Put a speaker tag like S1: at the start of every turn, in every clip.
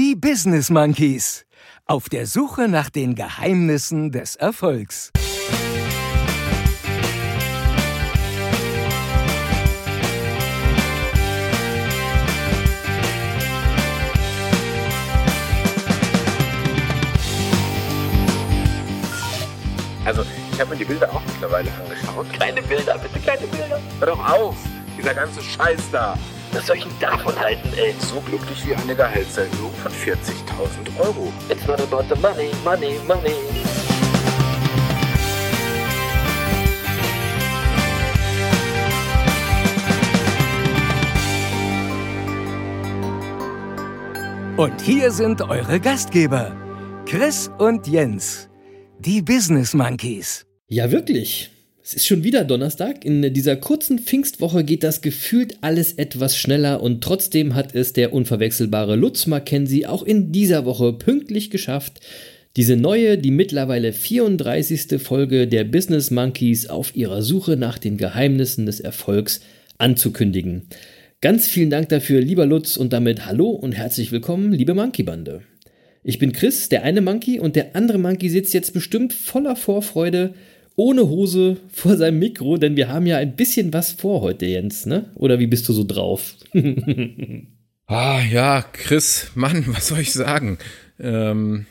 S1: Die Business Monkeys. Auf der Suche nach den Geheimnissen des Erfolgs.
S2: Also, ich habe mir die Bilder auch mittlerweile angeschaut.
S3: Keine Bilder, bitte keine Bilder.
S2: Hör doch auf! Dieser ganze Scheiß da.
S3: Was soll ich denn davon halten, ey?
S2: So glücklich wie eine Gehaltserhöhung von 40.000 Euro.
S3: It's not about the money, money, money.
S1: Und hier sind eure Gastgeber, Chris und Jens, die Business Monkeys.
S4: Ja, wirklich. Es ist schon wieder Donnerstag. In dieser kurzen Pfingstwoche geht das gefühlt alles etwas schneller und trotzdem hat es der unverwechselbare Lutz Mackenzie auch in dieser Woche pünktlich geschafft, diese neue, die mittlerweile 34. Folge der Business Monkeys auf ihrer Suche nach den Geheimnissen des Erfolgs anzukündigen. Ganz vielen Dank dafür, lieber Lutz, und damit hallo und herzlich willkommen, liebe Monkey-Bande. Ich bin Chris, der eine Monkey, und der andere Monkey sitzt jetzt bestimmt voller Vorfreude, ohne Hose vor seinem Mikro, denn wir haben ja ein bisschen was vor heute, Jens, ne? Oder wie bist du so drauf?
S5: Ah, ja, Chris, Mann, was soll ich sagen? Ähm,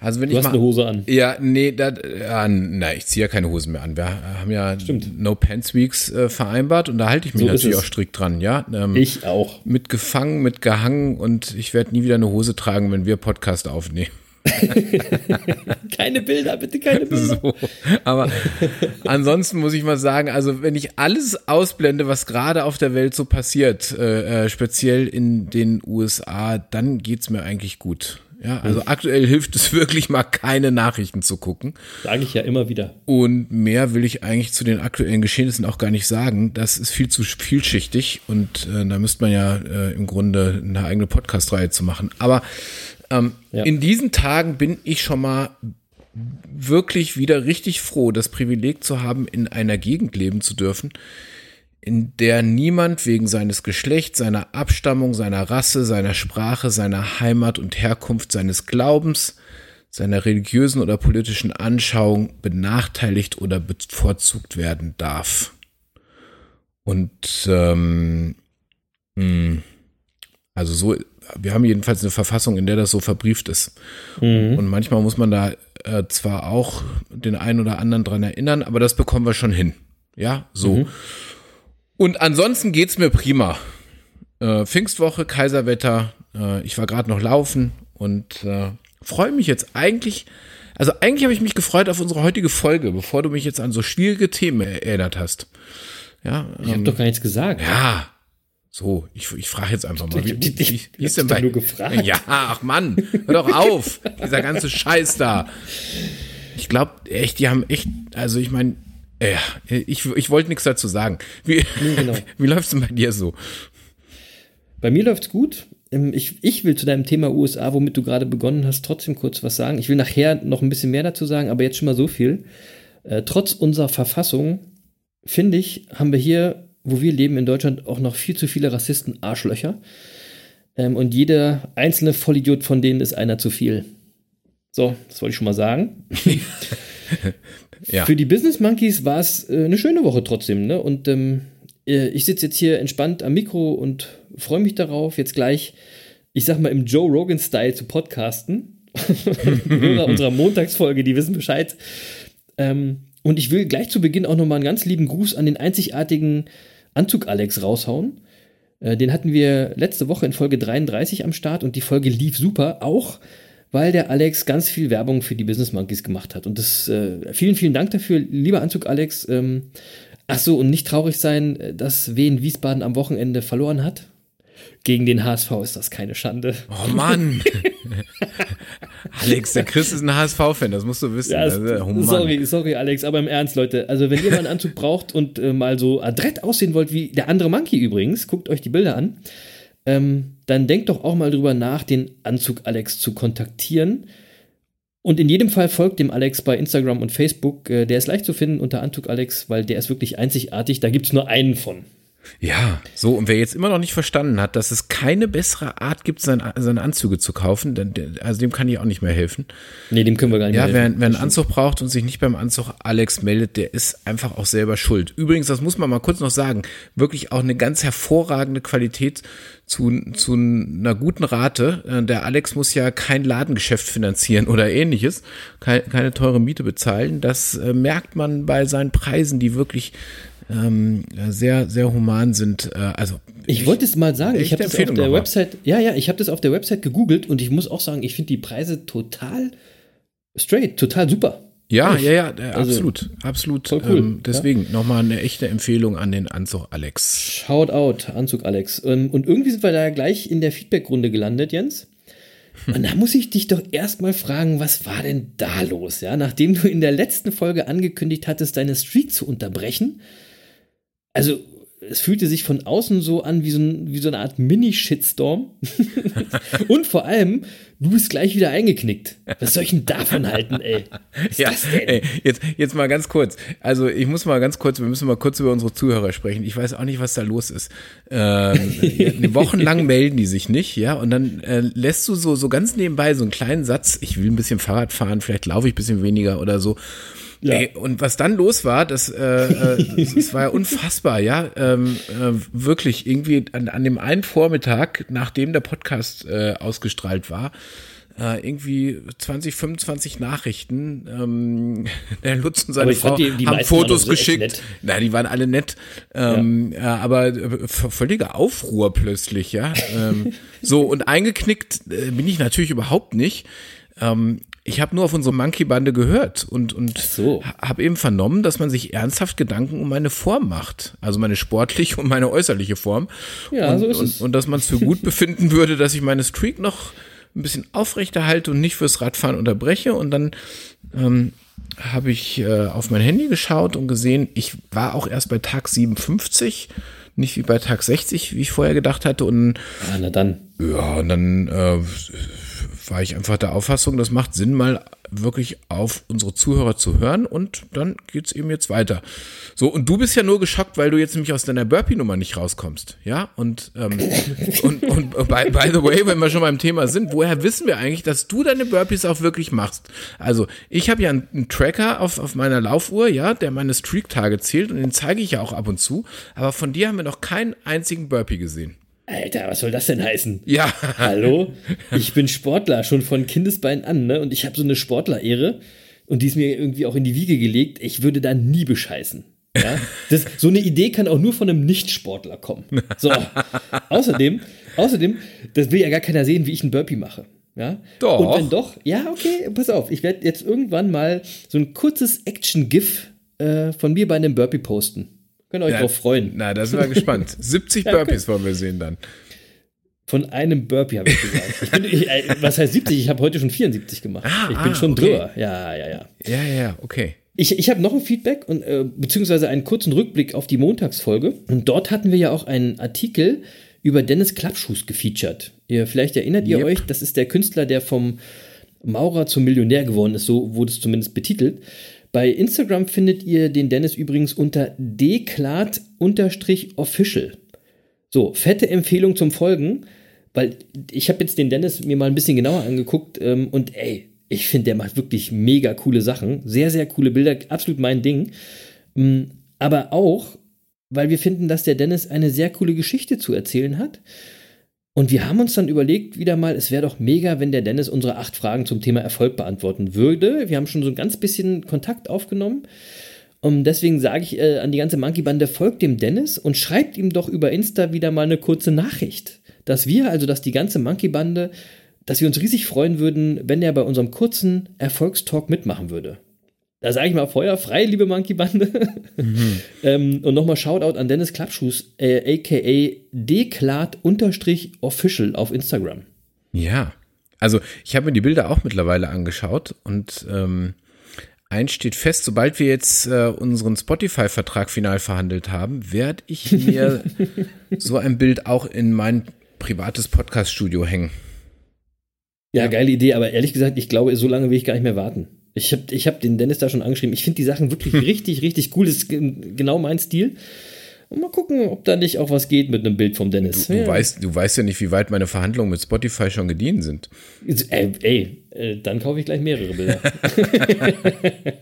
S5: also wenn
S4: Du
S5: ich
S4: hast
S5: mal,
S4: eine Hose an.
S5: Ja, nee, da, ja, na, ich ziehe ja keine Hosen mehr an. Wir haben ja
S4: Stimmt.
S5: No Pants Weeks äh, vereinbart und da halte ich mich
S4: So
S5: natürlich auch strikt dran, ja. Ähm,
S4: Ich auch.
S5: mit gefangen, mit gehangen und ich werde nie wieder eine Hose tragen, wenn wir Podcast aufnehmen.
S4: Keine Bilder, bitte keine Bilder.
S5: So. Aber ansonsten muss ich mal sagen, also wenn ich alles ausblende, was gerade auf der Welt so passiert, äh, äh, speziell in den USA, dann geht's mir eigentlich gut. Ja, also aktuell hilft es wirklich mal keine Nachrichten zu gucken.
S4: Sage ich ja immer wieder.
S5: Und mehr will ich eigentlich zu den aktuellen Geschehnissen auch gar nicht sagen. Das ist viel zu vielschichtig und äh, da müsste man ja äh, im Grunde eine eigene Podcast-Reihe zu machen. Aber ähm,
S4: Ja.
S5: in diesen Tagen bin ich schon mal wirklich wieder richtig froh, das Privileg zu haben, in einer Gegend leben zu dürfen, in der niemand wegen seines Geschlechts, seiner Abstammung, seiner Rasse, seiner Sprache, seiner Heimat und Herkunft, seines Glaubens, seiner religiösen oder politischen Anschauung benachteiligt oder bevorzugt werden darf. Und ähm, mh, also so, wir haben jedenfalls eine Verfassung, in der das so verbrieft ist. Und manchmal muss man da äh, zwar auch den einen oder anderen dran erinnern, aber das bekommen wir schon hin. Ja, so. Und ansonsten geht's mir prima. Äh, Pfingstwoche, Kaiserwetter, äh, ich war gerade noch laufen und äh, freue mich jetzt eigentlich. Also eigentlich habe ich mich gefreut auf unsere heutige Folge, bevor du mich jetzt an so schwierige Themen erinnert hast. Ja,
S4: Ich habe
S5: ähm,
S4: doch gar nichts gesagt.
S5: ja. So, ich, ich frage jetzt einfach mal. Wie, wie, wie, wie ist denn bei
S4: nur gefragt.
S5: Ja, ach Mann, hör doch auf. Dieser ganze Scheiß da. Ich glaube, echt, die haben echt, also ich meine, ja, ich, ich wollte nichts dazu sagen. Wie,
S4: genau.
S5: wie läuft's denn bei dir so?
S4: Bei mir läuft's gut. Ähm, Ich, ich will zu deinem Thema USA, womit du gerade begonnen hast, trotzdem kurz was sagen. Ich will nachher noch ein bisschen mehr dazu sagen, aber jetzt schon mal so viel. Äh, trotz unserer Verfassung, finde ich, haben wir hier, wo wir leben in Deutschland, auch noch viel zu viele Rassisten, Arschlöcher. Ähm, und jeder einzelne Vollidiot von denen ist einer zu viel. So, das wollte ich schon mal sagen.
S5: Ja.
S4: Für die Business Monkeys war es äh, eine schöne Woche trotzdem, ne? Und ähm, äh, ich sitze jetzt hier entspannt am Mikro und freue mich darauf, jetzt gleich, ich sag mal, im Joe Rogan-Style zu podcasten. Hörer unserer Montagsfolge, die wissen Bescheid. Ähm, und ich will gleich zu Beginn auch nochmal einen ganz lieben Gruß an den einzigartigen Anzug Alex raushauen. Äh, Den hatten wir letzte Woche in Folge 33 am Start und die Folge lief super, auch weil der Alex ganz viel Werbung für die Business Monkeys gemacht hat. Und das äh, vielen, vielen Dank dafür, lieber Anzug Alex. Ähm, ach so, und nicht traurig sein, dass Wien Wiesbaden am Wochenende verloren hat. Gegen den HSV ist das keine Schande.
S5: Oh Mann. Alex, der Chris ist ein HSV-Fan, das musst du wissen.
S4: Ja,
S5: Also, oh
S4: sorry, sorry, Alex, aber im Ernst, Leute. Also, wenn ihr mal einen Anzug braucht und äh, mal so adrett aussehen wollt, wie der andere Monkey übrigens, guckt euch die Bilder an, ähm, dann denkt doch auch mal drüber nach, den Anzug Alex zu kontaktieren. Und in jedem Fall folgt dem Alex bei Instagram und Facebook. Äh, der ist leicht zu finden unter Anzug Alex, weil der ist wirklich einzigartig. Da gibt es nur einen von.
S5: Ja, so, und wer jetzt immer noch nicht verstanden hat, dass es keine bessere Art gibt, seine, seine Anzüge zu kaufen, dann, also dem kann ich auch nicht mehr helfen.
S4: Nee, dem können wir gar nicht
S5: Ja,
S4: mehr
S5: wer,
S4: helfen.
S5: wer einen Anzug braucht und sich nicht beim Anzug Alex meldet, der ist einfach auch selber schuld. Übrigens, das muss man mal kurz noch sagen, wirklich auch eine ganz hervorragende Qualität zu, zu einer guten Rate. Äh, Der Alex muss ja kein Ladengeschäft finanzieren oder ähnliches, keine, keine teure Miete bezahlen. Das äh, merkt man bei seinen Preisen, die wirklich ähm, sehr, sehr human sind. Äh, also
S4: Ich wollte es mal sagen, ich habe das auf der. Website, ja, ja, ich habe das auf der Website gegoogelt und ich muss auch sagen, ich finde die Preise total straight, total super.
S5: Ja,
S4: Ehrlich.
S5: ja, ja, äh,
S4: Also,
S5: absolut, absolut.
S4: cool,
S5: ähm, deswegen nochmal eine echte Empfehlung an den Anzug Alex.
S4: Shout out, Anzug Alex. Ähm, Und irgendwie sind wir da gleich in der Feedback-Runde gelandet, Jens. Und da muss ich dich doch erstmal fragen, was war denn da los? Ja, nachdem du in der letzten Folge angekündigt hattest, deine Streak zu unterbrechen. Also, es fühlte sich von außen so an wie so, ein, wie so eine Art Mini-Shitstorm. Und vor allem, du bist gleich wieder eingeknickt. Was soll ich denn davon halten, ey? Was ist
S5: Ja,
S4: das denn?
S5: ey, jetzt, jetzt mal ganz kurz. Also ich muss mal ganz kurz, wir müssen mal kurz über unsere Zuhörer sprechen. Ich weiß auch nicht, was da los ist. Ähm, wochenlang melden die sich nicht, ja, und dann äh, lässt du so, so ganz nebenbei so einen kleinen Satz, ich will ein bisschen Fahrrad fahren, vielleicht laufe ich ein bisschen weniger oder so.
S4: Ja.
S5: Ey, und was dann los war, das, äh, äh, das, das war ja unfassbar, ja. Ähm, äh, wirklich, irgendwie an, an dem einen Vormittag, nachdem der Podcast äh, ausgestrahlt war, äh, irgendwie 20, 25 Nachrichten. Ähm, der Lutz und seine Frau
S4: die- die
S5: haben Fotos
S4: echt
S5: geschickt. Na, die waren alle nett. Ähm, ja. aber äh, völliger Aufruhr plötzlich, ja. ähm, so, und eingeknickt äh, bin ich natürlich überhaupt nicht. Ähm, ich habe nur auf unsere Monkey-Bande gehört und, und
S4: so.
S5: habe eben vernommen, dass man sich ernsthaft Gedanken um meine Form macht. Also meine sportliche und meine äußerliche Form.
S4: Ja,
S5: und,
S4: so ist
S5: und,
S4: es.
S5: Und dass man es für gut befinden würde, dass ich meine Streak noch ein bisschen aufrechterhalte und nicht fürs Radfahren unterbreche. Und dann ähm, habe ich äh, auf mein Handy geschaut und gesehen, ich war auch erst bei Tag 57, nicht wie bei Tag 60, wie ich vorher gedacht hatte. Und
S4: Ah, na dann.
S5: ja, und dann äh, war ich einfach der Auffassung, das macht Sinn, mal wirklich auf unsere Zuhörer zu hören und dann geht's eben jetzt weiter. So, und du bist ja nur geschockt, weil du jetzt nämlich aus deiner Burpee-Nummer nicht rauskommst, ja? Und, ähm, und, und by, by the way, wenn wir schon beim Thema sind, woher wissen wir eigentlich, dass du deine Burpees auch wirklich machst? Also, ich habe ja einen, einen Tracker auf, auf meiner Laufuhr, ja, der meine Streak-Tage zählt und den zeige ich ja auch ab und zu, aber von dir haben wir noch keinen einzigen Burpee gesehen.
S4: Alter, was soll das denn heißen?
S5: Ja.
S4: Hallo? Ich bin Sportler, schon von Kindesbein an, ne? Und ich habe so eine Sportlerehre und die ist mir irgendwie auch in die Wiege gelegt. Ich würde da nie bescheißen. Ja? Das, so eine Idee kann auch nur von einem Nicht-Sportler kommen. So. außerdem, außerdem, das will ja gar keiner sehen, wie ich einen Burpee mache. Ja?
S5: Doch.
S4: Und wenn doch, ja, okay, pass auf. Ich werde jetzt irgendwann mal so ein kurzes Action-GIF äh, von mir bei einem Burpee posten. Könnt ihr euch
S5: Ja,
S4: drauf freuen.
S5: Na, da sind wir gespannt. 70
S4: Ja, okay.
S5: Burpees wollen wir sehen dann.
S4: Von einem Burpee habe ich gesagt. Ich bin, ich, äh, was heißt 70? Ich habe heute schon 74 gemacht.
S5: Ah,
S4: ich bin
S5: ah,
S4: schon
S5: okay.
S4: drüber. Ja, ja, ja.
S5: Ja, ja, okay.
S4: Ich, ich habe noch ein Feedback und äh, beziehungsweise einen kurzen Rückblick auf die Montagsfolge. Und dort hatten wir ja auch einen Artikel über Dennis Klappschuss gefeatured. Ihr, vielleicht erinnert ihr
S5: Yep.
S4: euch, das ist der Künstler, der vom Maurer zum Millionär geworden ist, so wurde es zumindest betitelt. Bei Instagram findet ihr den Dennis übrigens unter deklat-official. So, fette Empfehlung zum Folgen, weil ich habe jetzt den Dennis mir mal ein bisschen genauer angeguckt ähm, und ey, ich finde, der macht wirklich mega coole Sachen. Sehr, sehr coole Bilder, absolut mein Ding. Mm, Aber auch, weil wir finden, dass der Dennis eine sehr coole Geschichte zu erzählen hat. Und wir haben uns dann überlegt, wieder mal, es wäre doch mega, wenn der Dennis unsere acht Fragen zum Thema Erfolg beantworten würde. Wir haben schon so ein ganz bisschen Kontakt aufgenommen. Und deswegen sage ich äh, an die ganze Monkey-Bande, folgt dem Dennis und schreibt ihm doch über Insta wieder mal eine kurze Nachricht. Dass wir, also dass die ganze Monkey-Bande, dass wir uns riesig freuen würden, wenn er bei unserem kurzen Erfolgstalk mitmachen würde. Da sage ich mal Feuer frei, liebe Monkey-Bande. ähm, und nochmal Shoutout an Dennis Klappschuss, äh, aka deklat-official auf Instagram.
S5: Ja. Also, ich habe mir die Bilder auch mittlerweile angeschaut und ähm, eins steht fest, sobald wir jetzt äh, unseren Spotify-Vertrag final verhandelt haben, werde ich mir so ein Bild auch in mein privates Podcast-Studio hängen.
S4: Ja, geile Idee, aber ehrlich gesagt, ich glaube, so lange will ich gar nicht mehr warten. Ich habe ich hab den Dennis da schon angeschrieben. Ich finde die Sachen wirklich richtig, richtig cool. Das ist ge- genau mein Stil. Und mal gucken, ob da nicht auch was geht mit einem Bild vom Dennis.
S5: Du, weißt, du weißt ja nicht, wie weit meine Verhandlungen mit Spotify schon gediehen sind.
S4: Ey, ey äh, dann kaufe ich gleich mehrere Bilder.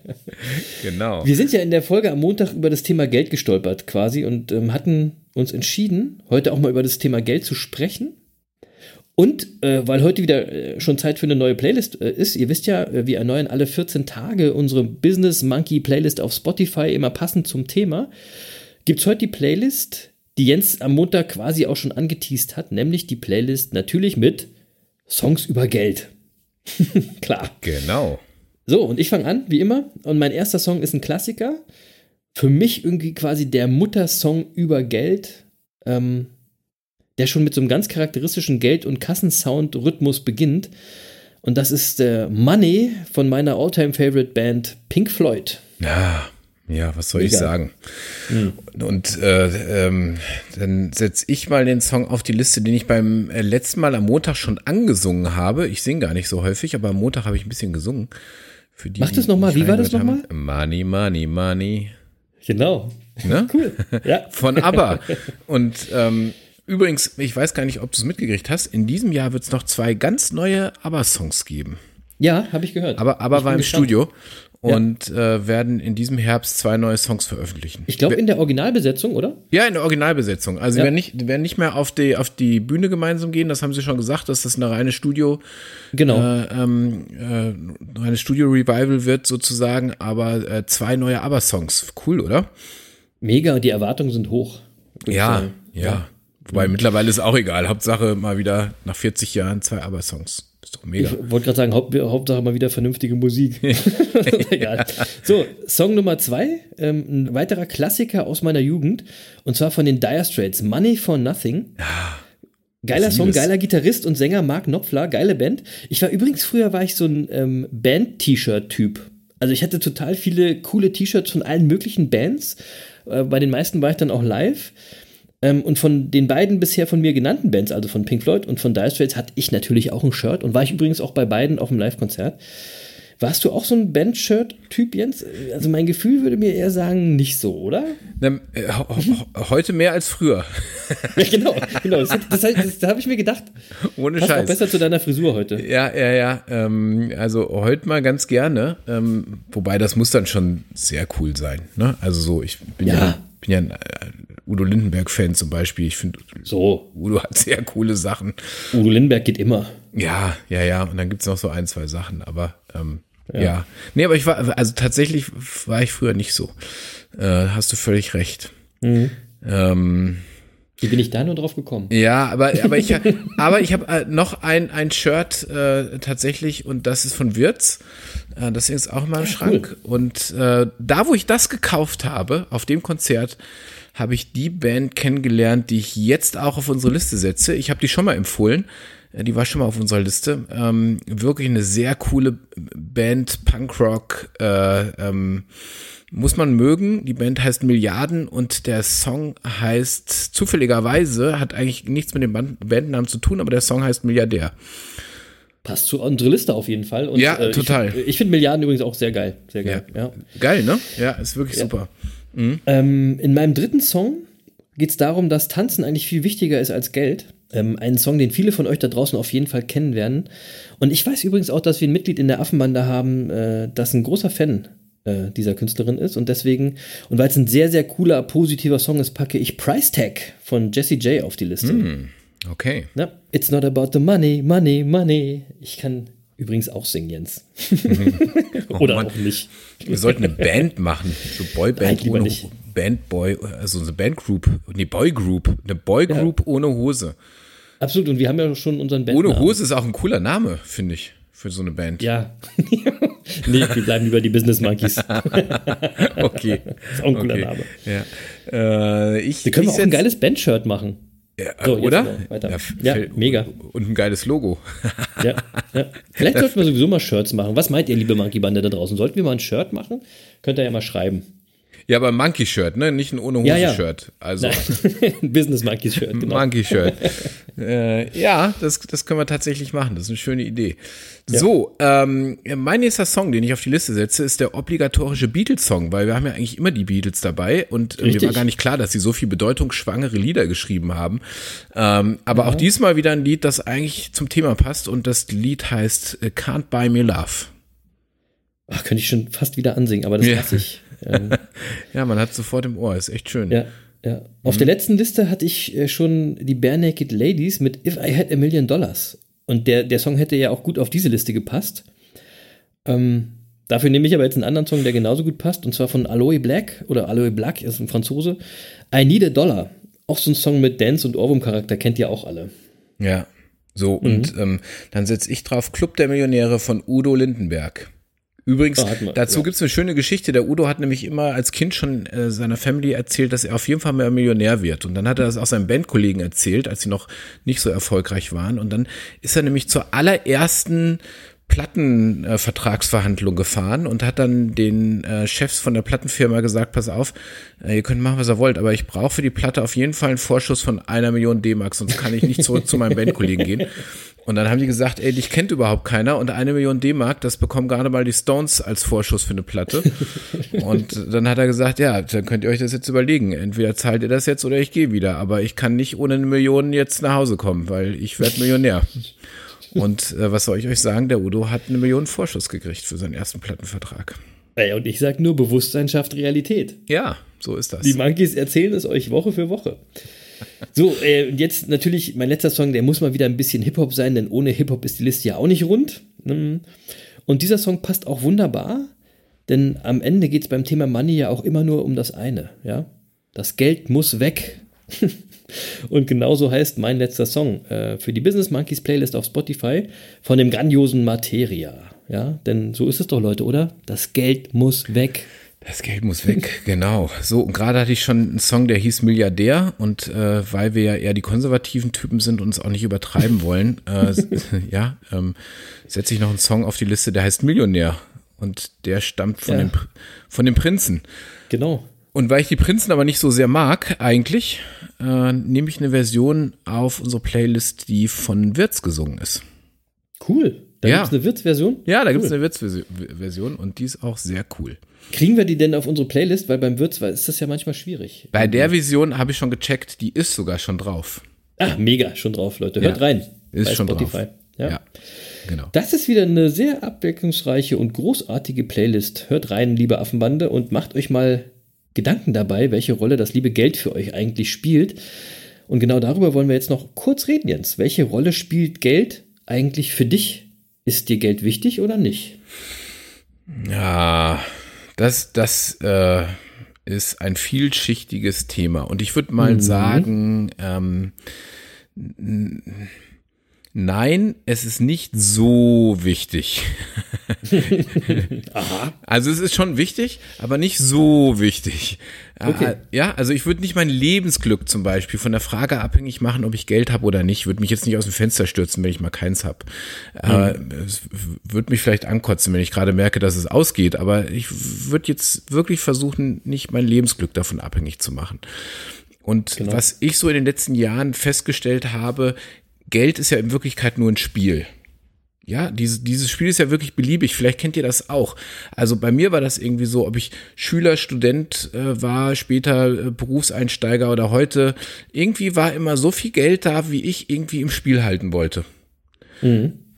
S5: Genau.
S4: Wir sind ja in der Folge am Montag über das Thema Geld gestolpert quasi und ähm, hatten uns entschieden, heute auch mal über das Thema Geld zu sprechen. Und äh, weil heute wieder äh, schon Zeit für eine neue Playlist äh, ist, ihr wisst ja, äh, wir erneuern alle 14 Tage unsere Business Monkey Playlist auf Spotify, immer passend zum Thema, gibt es heute die Playlist, die Jens am Montag quasi auch schon angeteased hat, nämlich die Playlist natürlich mit Songs über Geld. Klar.
S5: Genau.
S4: So, und ich fange an, wie immer. Und mein erster Song ist ein Klassiker. Für mich irgendwie quasi der Muttersong über Geld, ähm, der schon mit so einem ganz charakteristischen Geld- und Kassensound-Rhythmus beginnt. Und das ist äh, Money von meiner All-Time-Favorite-Band Pink Floyd.
S5: Ja, ja, was soll ich
S4: Mega.
S5: sagen? Und äh, ähm, dann setze ich mal den Song auf die Liste, den ich beim äh, letzten Mal am Montag schon angesungen habe. Ich singe gar nicht so häufig, aber am Montag habe ich ein bisschen gesungen. Für die,
S4: Mach das
S5: die
S4: noch mal.
S5: nicht
S4: Wie war das
S5: reingehört
S4: noch
S5: haben. Money, money, money.
S4: Genau.
S5: Ne?
S4: Cool. Ja.
S5: Von ABBA. Und ähm, übrigens, ich weiß gar nicht, ob du es mitgekriegt hast, in diesem Jahr wird es noch zwei ganz neue ABBA-Songs geben.
S4: Ja, habe ich gehört.
S5: Aber ABBA war im
S4: gespannt.
S5: Studio und äh, werden in diesem Herbst zwei neue Songs veröffentlichen.
S4: Ich glaube in der Originalbesetzung, oder?
S5: Ja, in der Originalbesetzung. Also
S4: Ja.
S5: wir werden nicht, werden nicht mehr auf die, auf die Bühne gemeinsam gehen, das haben sie schon gesagt, dass das eine reine Studio,
S4: Genau.
S5: äh, ähm, äh, reine Studio-Revival wird sozusagen, aber äh, zwei neue ABBA-Songs. Cool, oder?
S4: Mega, die Erwartungen sind hoch.
S5: Ja,
S4: sagen.
S5: ja. Wobei mittlerweile ist auch egal. Hauptsache mal wieder nach 40 Jahren zwei ABBA-Songs. Ist doch mega.
S4: Ich wollte gerade sagen, Haupt, Hauptsache mal wieder vernünftige Musik. Egal. So, Song Nummer zwei, ähm, ein weiterer Klassiker aus meiner Jugend, und zwar von den Dire Straits, Money for Nothing. Geiler
S5: ich
S4: Song, geiler Gitarrist und Sänger Mark Knopfler, geile Band. Ich war übrigens, früher war ich so ein ähm, Band-T-Shirt-Typ. Also ich hatte total viele coole T-Shirts von allen möglichen Bands. Äh, bei den meisten war ich dann auch live. Ähm, und von den beiden bisher von mir genannten Bands, also von Pink Floyd und von Dire Straits, hatte ich natürlich auch ein Shirt und war ich übrigens auch bei beiden auf dem Live-Konzert. Warst du auch so ein Band-Shirt-Typ, Jens? Also mein Gefühl würde mir eher sagen, nicht so, oder?
S5: Na, äh, heute mehr als früher.
S4: Ja, genau, genau. Das, das, das, das, da habe ich mir gedacht.
S5: Ohne
S4: Passt auch
S5: Scheiß.
S4: besser zu deiner Frisur heute.
S5: Ja, ja, ja. Ähm, also heute mal ganz gerne. Ähm, wobei das muss dann schon sehr cool sein. Ne? Also so, ich bin ja,
S4: Ja.
S5: bin ja ein äh, Udo Lindenberg-Fan zum Beispiel. Ich finde,
S4: So,
S5: Udo hat sehr coole Sachen.
S4: Udo Lindenberg geht immer.
S5: Ja, ja, ja. Und dann gibt's noch so ein, zwei Sachen, aber ähm, ja. Nee, aber ich war, also tatsächlich war ich früher nicht so. Äh, hast du völlig recht. Ähm,
S4: Wie bin ich da nur drauf gekommen?
S5: ja, aber, aber ich, aber ich habe äh, noch ein, ein Shirt äh, tatsächlich und das ist von Wirtz. Äh, das ist auch in meinem Schrank. Und äh, da, wo ich das gekauft habe, auf dem Konzert, habe ich die Band kennengelernt, die ich jetzt auch auf unsere Liste setze. Ich habe die schon mal empfohlen. Äh, Die war schon mal auf unserer Liste. Ähm, wirklich eine sehr coole Band, Punkrock. Äh, ähm, muss man mögen. Die Band heißt Milliarden und der Song heißt zufälligerweise, hat eigentlich nichts mit dem Band Bandnamen zu tun, aber der Song heißt Milliardär.
S4: Passt zu unsere Liste auf jeden Fall. Und,
S5: Ja,
S4: äh,
S5: total.
S4: Ich, ich finde Milliarden übrigens auch sehr geil. Sehr geil. Ja.
S5: Geil, ne? Ja, ist wirklich super.
S4: Ähm, in meinem dritten Song geht es darum, dass Tanzen eigentlich viel wichtiger ist als Geld. Ähm, einen Song, den viele von euch da draußen auf jeden Fall kennen werden. Und ich weiß übrigens auch, dass wir ein Mitglied in der Affenbande haben, äh, das ein großer Fan äh, dieser Künstlerin ist. Und deswegen, und weil es ein sehr, sehr cooler, positiver Song ist, packe ich Price Tag von Jesse J auf die Liste.
S5: Okay.
S4: Ja, it's not about the money, money, money. Ich kann übrigens auch singen, Jens. Oder
S5: Mann.
S4: auch nicht.
S5: Wir sollten eine Band machen. So
S4: Nein,
S5: Boyband
S4: lieber
S5: ohne
S4: nicht.
S5: Band Boy, also eine Bandgroup. Nee, Boygroup. Eine Boygroup ohne Hose.
S4: Absolut. Und wir haben ja schon unseren Band.
S5: Ohne Hose ist auch ein cooler Name, finde ich, für so eine Band.
S4: Ja. nee, wir bleiben über die Business Monkeys.
S5: Okay.
S4: ist auch ein cooler
S5: okay.
S4: Name.
S5: Ja. Äh, ich,
S4: Wir können
S5: ich
S4: auch ein geiles Bandshirt machen.
S5: Ja,
S4: So,
S5: oder?
S4: weiter.
S5: f-
S4: Ja,
S5: fällt-
S4: mega.
S5: Und ein geiles Logo.
S4: Ja, ja. Vielleicht sollten wir sowieso mal Shirts machen. Was meint ihr, liebe Monkey Bande da draußen? Sollten wir mal ein Shirt machen? Könnt ihr ja mal schreiben.
S5: Ja, aber Monkey-Shirt, ne? Nicht ein ohne
S4: Ja, ja.
S5: Hose-Shirt. Also
S4: Ein Business Monkeys Shirt, genau.
S5: Monkey-Shirt. äh, ja, das, das können wir tatsächlich machen. Das ist eine schöne Idee. So, ähm, mein nächster Song, den ich auf die Liste setze, ist der obligatorische Beatles-Song, weil wir haben ja eigentlich immer die Beatles dabei und äh, mir
S4: Richtig.
S5: war gar nicht klar, dass sie so viel bedeutungsschwangere Lieder geschrieben haben. Ähm, aber auch diesmal wieder ein Lied, das eigentlich zum Thema passt und das Lied heißt äh, Can't Buy Me Love.
S4: Ach, könnte ich schon fast wieder ansingen, aber das
S5: Ja.
S4: lasse ich. Ähm,
S5: Ja, man hat sofort im Ohr, ist echt schön.
S4: ja, ja. Auf der letzten Liste hatte ich äh, schon die Bare Naked Ladies mit If I Had a Million Dollars. Und der, der Song hätte ja auch gut auf diese Liste gepasst. Ähm, dafür nehme ich aber jetzt einen anderen Song, der genauso gut passt, und zwar von Aloe Black oder Aloe Black, ist ein Franzose. I Need a Dollar. Auch so ein Song mit Dance- und Ohrwurm-Charakter, kennt ihr auch alle.
S5: Ja. So, und ähm, dann setze ich drauf Club der Millionäre von Udo Lindenberg. Übrigens,
S4: wir,
S5: dazu
S4: ja.
S5: gibt's eine schöne Geschichte. Der Udo hat nämlich immer als Kind schon äh, seiner Family erzählt, dass er auf jeden Fall mal Millionär wird. Und dann hat er das auch seinen Bandkollegen erzählt, als sie noch nicht so erfolgreich waren. Und dann ist er nämlich zur allerersten Plattenvertragsverhandlung gefahren und hat dann den äh, Chefs von der Plattenfirma gesagt, pass auf, äh, ihr könnt machen, was ihr wollt, aber ich brauche für die Platte auf jeden Fall einen Vorschuss von einer Million D-Mark, sonst kann ich nicht zurück zu meinem Bandkollegen gehen. Und dann haben die gesagt, ey, dich kennt überhaupt keiner und eine Million D-Mark, das bekommen gerade mal die Stones als Vorschuss für eine Platte. Und dann hat er gesagt, ja, dann könnt ihr euch das jetzt überlegen. Entweder zahlt ihr das jetzt oder ich gehe wieder. Aber ich kann nicht ohne eine Million jetzt nach Hause kommen, weil ich werde Millionär. Und äh, was soll ich euch sagen? Der Udo hat eine Million Vorschuss gekriegt für seinen ersten Plattenvertrag.
S4: Ey, und ich sag nur, Bewusstsein schafft Realität.
S5: Ja, so ist das.
S4: Die Monkeys erzählen es euch Woche für Woche. So, äh, jetzt natürlich mein letzter Song, der muss mal wieder ein bisschen Hip-Hop sein, denn ohne Hip-Hop ist die Liste ja auch nicht rund. Mm. Und dieser Song passt auch wunderbar, denn am Ende geht es beim Thema Money ja auch immer nur um das eine, ja. Das Geld muss weg. und genauso heißt mein letzter Song äh, für die Business Monkeys Playlist auf Spotify von dem grandiosen Materia. Ja, denn so ist es doch, Leute, oder? Das Geld muss weg.
S5: Das Geld muss weg, genau. So, und gerade hatte ich schon einen Song, der hieß Milliardär und äh, weil wir ja eher die konservativen Typen sind und es auch nicht übertreiben wollen, äh, ja, ähm, setze ich noch einen Song auf die Liste, der heißt Millionär und der stammt von,
S4: Ja.
S5: dem, von dem Prinzen.
S4: Genau.
S5: Und weil ich die Prinzen aber nicht so sehr mag, eigentlich, äh, nehme ich eine Version auf unsere Playlist, die von Wirtz gesungen ist.
S4: Cool. Da
S5: Ja.
S4: gibt's eine Wirtsversion.
S5: Ja, da gibt es
S4: Cool.
S5: eine Wirtz-Version und die ist auch sehr cool.
S4: Kriegen wir die denn auf unsere Playlist? Weil beim Wirt ist das ja manchmal schwierig.
S5: Bei der Version habe ich schon gecheckt, die ist sogar schon drauf.
S4: Ah, mega, schon drauf, Leute. Hört
S5: Ja.
S4: rein.
S5: Ist schon
S4: Spotify.
S5: drauf.
S4: Ja.
S5: ja, genau.
S4: Das ist wieder eine sehr abwechslungsreiche und großartige Playlist. Hört rein, liebe Affenbande, und macht euch mal Gedanken dabei, welche Rolle das liebe Geld für euch eigentlich spielt. Und genau darüber wollen wir jetzt noch kurz reden, Jens. Welche Rolle spielt Geld eigentlich für dich? Ist dir Geld wichtig oder nicht?
S5: Ja, das, das äh, ist ein vielschichtiges Thema. Und ich würde mal sagen, ähm, nein, es ist nicht so wichtig.
S4: Aha.
S5: Also es ist schon wichtig, aber nicht so wichtig.
S4: Okay.
S5: Äh, Ja, also ich würde nicht mein Lebensglück zum Beispiel von der Frage abhängig machen, ob ich Geld habe oder nicht. Würde mich jetzt nicht aus dem Fenster stürzen, wenn ich mal keins habe.
S4: Mhm.
S5: Es würde mich vielleicht ankotzen, wenn ich gerade merke, dass es ausgeht. Aber ich würde jetzt wirklich versuchen, nicht mein Lebensglück davon abhängig zu machen. Und
S4: Genau.
S5: was ich so in den letzten Jahren festgestellt habe, Geld ist ja in Wirklichkeit nur ein Spiel. Ja, dieses, dieses Spiel ist ja wirklich beliebig. Vielleicht kennt ihr das auch. Also bei mir war das irgendwie so, ob ich Schüler, Student äh, war, später äh, Berufseinsteiger oder heute. Irgendwie war immer so viel Geld da, wie ich irgendwie im Spiel halten wollte.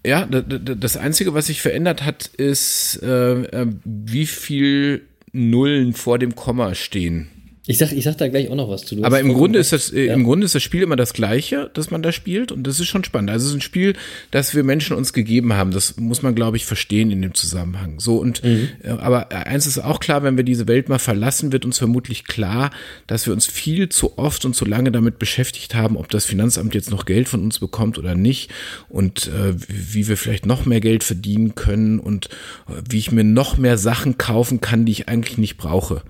S5: Ja, d- d- das Einzige, was sich verändert hat, ist, äh, äh, wie viel Nullen vor dem Komma stehen.
S4: Ich sag, ich sag da gleich auch noch was zu.
S5: Aber im Grunde ist das, äh,
S4: Ja.
S5: im Grunde ist das Spiel immer das Gleiche, das man da spielt und das ist schon spannend. Also es ist ein Spiel, das wir Menschen uns gegeben haben. Das muss man, glaube ich, verstehen in dem Zusammenhang. So und,
S4: Mhm.
S5: äh, aber eins ist auch klar, wenn wir diese Welt mal verlassen, wird uns vermutlich klar, dass wir uns viel zu oft und zu lange damit beschäftigt haben, ob das Finanzamt jetzt noch Geld von uns bekommt oder nicht und äh, wie wir vielleicht noch mehr Geld verdienen können und äh, wie ich mir noch mehr Sachen kaufen kann, die ich eigentlich nicht brauche.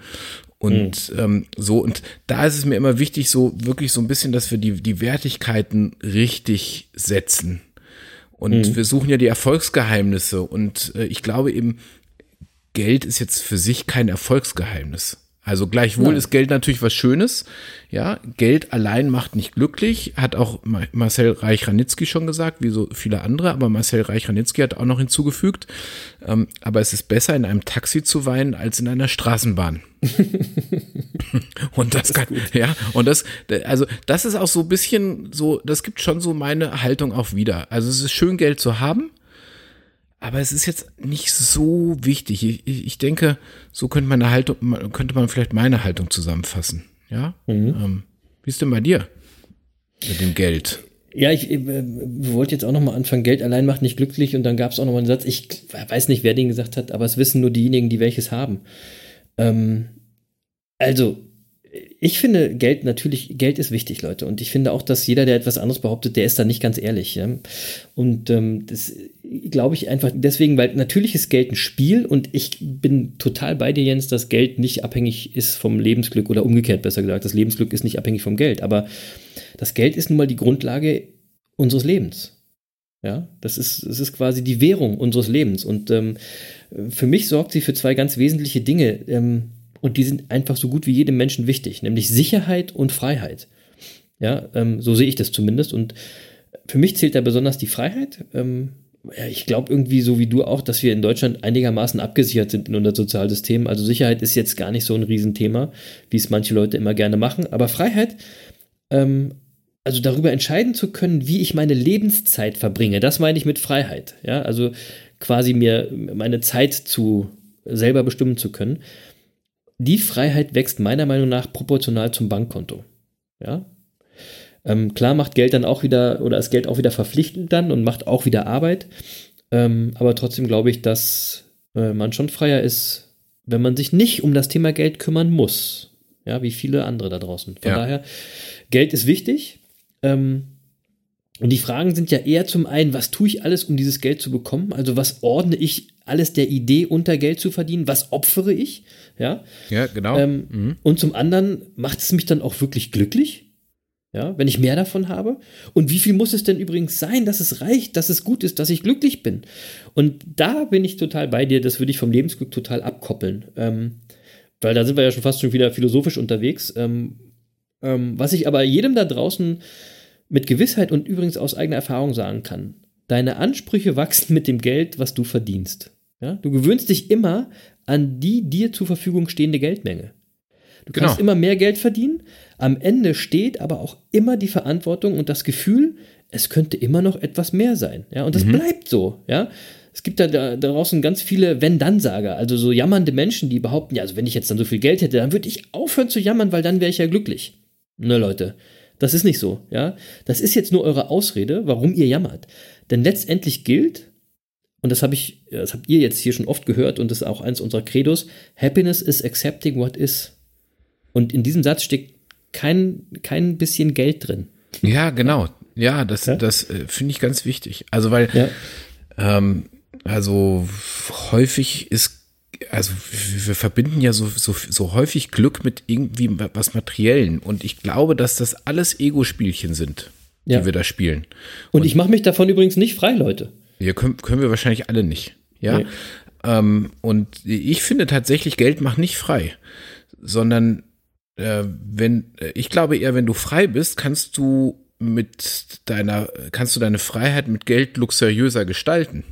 S5: Und ähm, so, und da ist es mir immer wichtig, so wirklich so ein bisschen, dass wir die, die Wertigkeiten richtig setzen. Und wir suchen ja die Erfolgsgeheimnisse. Und äh, ich glaube eben, Geld ist jetzt für sich kein Erfolgsgeheimnis. Also gleichwohl
S4: Nein.
S5: ist Geld natürlich was Schönes. Ja, Geld allein macht nicht glücklich, hat auch Ma- Marcel Reich-Ranitzky schon gesagt, wie so viele andere, aber Marcel Reich-Ranitzky hat auch noch hinzugefügt, ähm, aber es ist besser, in einem Taxi zu weinen, als in einer Straßenbahn. und das, kann, ja, und das, also das ist auch so ein bisschen so, das gibt schon so meine Haltung auch wieder. Also es ist schön, Geld zu haben, aber es ist jetzt nicht so wichtig. Ich, ich denke, so könnte meine Haltung, könnte man vielleicht meine Haltung zusammenfassen. Ja? Ähm, wie ist denn bei dir mit dem Geld?
S4: Ja, ich äh, wollte jetzt auch nochmal anfangen, Geld allein macht nicht glücklich und dann gab es auch nochmal einen Satz, ich weiß nicht, wer den gesagt hat, aber es wissen nur diejenigen, die welches haben. Ähm, also, ich finde Geld natürlich, Geld ist wichtig, Leute. Und ich finde auch, dass jeder, der etwas anderes behauptet, der ist da nicht ganz ehrlich. Ja? Und ähm, das glaube ich einfach deswegen, weil natürlich ist Geld ein Spiel und ich bin total bei dir, Jens, dass Geld nicht abhängig ist vom Lebensglück oder umgekehrt besser gesagt. Das Lebensglück ist nicht abhängig vom Geld. Aber das Geld ist nun mal die Grundlage unseres Lebens. Ja, das ist, das ist quasi die Währung unseres Lebens. Und ähm, für mich sorgt sie für zwei ganz wesentliche Dinge. Ähm, und die sind einfach so gut wie jedem Menschen wichtig, nämlich Sicherheit und Freiheit. Ja, ähm, so sehe ich das zumindest. Und für mich zählt da besonders die Freiheit. Ähm, ja, ich glaube irgendwie so wie du auch, dass wir in Deutschland einigermaßen abgesichert sind in unser Sozialsystem. Also Sicherheit ist jetzt gar nicht so ein Riesenthema, wie es manche Leute immer gerne machen. Aber Freiheit, ähm, also darüber entscheiden zu können, wie ich meine Lebenszeit verbringe, das meine ich mit Freiheit. Ja, also quasi mir meine Zeit zu selber bestimmen zu können. Die Freiheit wächst meiner Meinung nach proportional zum Bankkonto. Ja, ähm, klar macht Geld dann auch wieder, oder ist Geld auch wieder verpflichtend dann und macht auch wieder Arbeit. Ähm, aber trotzdem glaube ich, dass äh, man schon freier ist, wenn man sich nicht um das Thema Geld kümmern muss. Ja, wie viele andere da draußen. Von
S5: Ja.
S4: daher, Geld ist wichtig. Ähm, und die Fragen sind ja eher zum einen, was tue ich alles, um dieses Geld zu bekommen? Also was ordne ich alles der Idee unter Geld zu verdienen? Was opfere ich? Ja.
S5: Ja, genau.
S4: Ähm,
S5: Mhm.
S4: Und zum anderen, macht es mich dann auch wirklich glücklich? Ja, wenn ich mehr davon habe? Und wie viel muss es denn übrigens sein, dass es reicht, dass es gut ist, dass ich glücklich bin? Und da bin ich total bei dir, das würde ich vom Lebensglück total abkoppeln. Ähm, weil da sind wir ja schon fast schon wieder philosophisch unterwegs. Ähm, ähm, was ich aber jedem da draußen mit Gewissheit und übrigens aus eigener Erfahrung sagen kann, deine Ansprüche wachsen mit dem Geld, was du verdienst. Ja? Du gewöhnst dich immer an die dir zur Verfügung stehende Geldmenge. Du kannst
S5: Genau.
S4: immer mehr Geld verdienen. Am Ende steht aber auch immer die Verantwortung und das Gefühl, es könnte immer noch etwas mehr sein. Ja, und das bleibt so. Ja, es gibt da, da draußen ganz viele Wenn-Dann-Sager, also so jammernde Menschen, die behaupten, ja, also wenn ich jetzt dann so viel Geld hätte, dann würde ich aufhören zu jammern, weil dann wäre ich ja glücklich. Ne, Leute, das ist nicht so. Ja, das ist jetzt nur eure Ausrede, warum ihr jammert. Denn letztendlich gilt, und das habe ich, das habt ihr jetzt hier schon oft gehört und das ist auch eins unserer Credos, Happiness is accepting what is. Und in diesem Satz steckt kein, kein bisschen Geld drin.
S5: Ja, genau. Ja, das,
S4: Ja?
S5: das äh, finde ich ganz wichtig. Also, weil,
S4: Ja.
S5: ähm, also häufig ist, also wir verbinden ja so, so, so häufig Glück mit irgendwie was Materiellen. Und ich glaube, dass das alles Ego-Spielchen sind, die
S4: Ja.
S5: wir da spielen.
S4: Und ich mache mich davon übrigens nicht frei, Leute.
S5: Hier können, können wir wahrscheinlich alle nicht. Ja.
S4: Nee.
S5: Ähm, und ich finde tatsächlich, Geld macht nicht frei, sondern äh, wenn, ich glaube eher, wenn du frei bist, kannst du mit deiner, kannst du deine Freiheit mit Geld luxuriöser gestalten.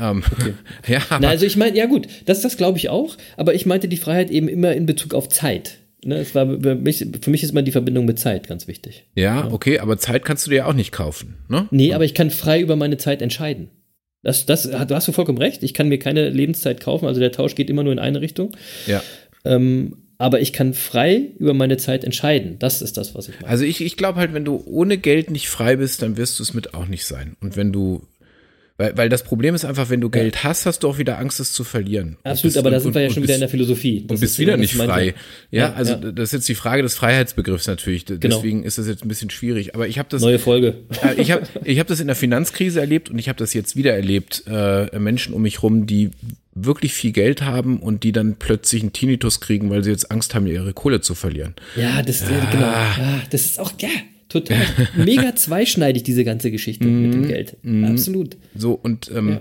S5: Ähm, ja, aber,
S4: Na, also ich meine, ja gut, das, das glaube ich auch, aber ich meinte die Freiheit eben immer in Bezug auf Zeit. Ne, es war für mich, für mich ist immer die Verbindung mit Zeit ganz wichtig.
S5: ja, okay, aber Zeit kannst du dir auch nicht kaufen, ne?
S4: Nee, aber ich kann frei über meine Zeit entscheiden. Das, das, du hast du vollkommen recht. Ich kann mir keine Lebenszeit kaufen, also der Tausch geht immer nur in eine Richtung.
S5: Ja.
S4: Ähm, aber ich kann frei über meine Zeit entscheiden. Das ist das, was ich meine.
S5: Also ich, ich glaube halt, wenn du ohne Geld nicht frei bist, dann wirst du es mit auch nicht sein. Und wenn du, weil, weil das Problem ist einfach, wenn du Geld hast, hast du auch wieder Angst, es zu verlieren. Und
S4: Absolut,
S5: bist-
S4: aber da
S5: und-
S4: sind wir ja
S5: und
S4: schon
S5: bist-
S4: wieder in der Philosophie. Das
S5: und bist
S4: ist
S5: wieder
S4: immer
S5: nicht frei. Ja,
S4: Ja,
S5: also
S4: ja.
S5: das ist jetzt die Frage des Freiheitsbegriffs natürlich.
S4: Genau.
S5: Deswegen ist das jetzt ein bisschen schwierig. Aber ich habe das,
S4: Neue Folge.
S5: äh, ich habe ich hab das in der Finanzkrise erlebt und ich habe das jetzt wieder erlebt. Äh, Menschen um mich rum, die wirklich viel Geld haben und die dann plötzlich einen Tinnitus kriegen, weil sie jetzt Angst haben, ihre Kohle zu verlieren.
S4: Ja, das, äh, genau. Ja, das ist auch, ja, total mega zweischneidig, diese ganze Geschichte mit
S5: Mhm.
S4: dem Geld. Absolut.
S5: So und ähm,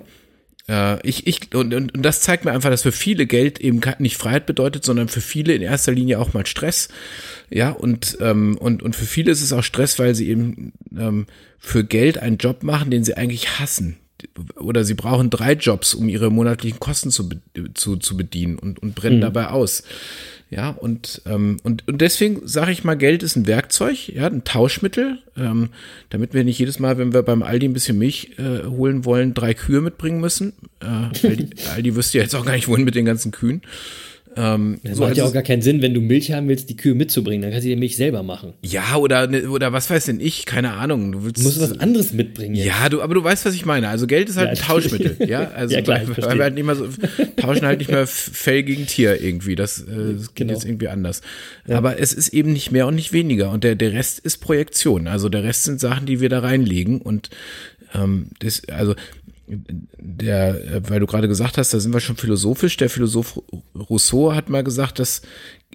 S4: Ja.
S5: äh, ich, ich, und, und, und das zeigt mir einfach, dass für viele Geld eben nicht Freiheit bedeutet, sondern für viele in erster Linie auch mal Stress. Ja, und, ähm, und, und für viele ist es auch Stress, weil sie eben ähm, für Geld einen Job machen, den sie eigentlich hassen. Oder sie brauchen drei Jobs, um ihre monatlichen Kosten zu, zu, zu bedienen und, und brennen mhm. dabei aus. Ja, und, ähm, und, und deswegen sage ich mal, Geld ist ein Werkzeug, ja, ein Tauschmittel, ähm, damit wir nicht jedes Mal, wenn wir beim Aldi ein bisschen Milch äh, holen wollen, drei Kühe mitbringen müssen. Äh, Aldi, Aldi wüsste ja jetzt auch gar nicht, wohin mit den ganzen Kühen.
S4: Ähm, das so macht ja auch gar keinen Sinn, wenn du Milch haben willst, die Kühe mitzubringen. Dann kannst du die Milch selber machen.
S5: Ja, oder, ne, oder was weiß denn ich? Keine Ahnung.
S4: Du, willst, du musst was anderes mitbringen.
S5: Jetzt. Ja, du, aber du weißt, was ich meine. Also Geld ist halt ja, ein Tauschmittel. ja, also ja, klar, weil, weil wir halt nicht mehr so, tauschen halt nicht mehr Fell gegen Tier irgendwie. Das, äh, das genau. geht jetzt irgendwie anders. Ja. Aber es ist eben nicht mehr und nicht weniger. Und der, der Rest ist Projektion. Also der Rest sind Sachen, die wir da reinlegen. Und ähm, das, also der, äh, weil du gerade gesagt hast, da sind wir schon philosophisch. Der Philosoph Rousseau hat mal gesagt, dass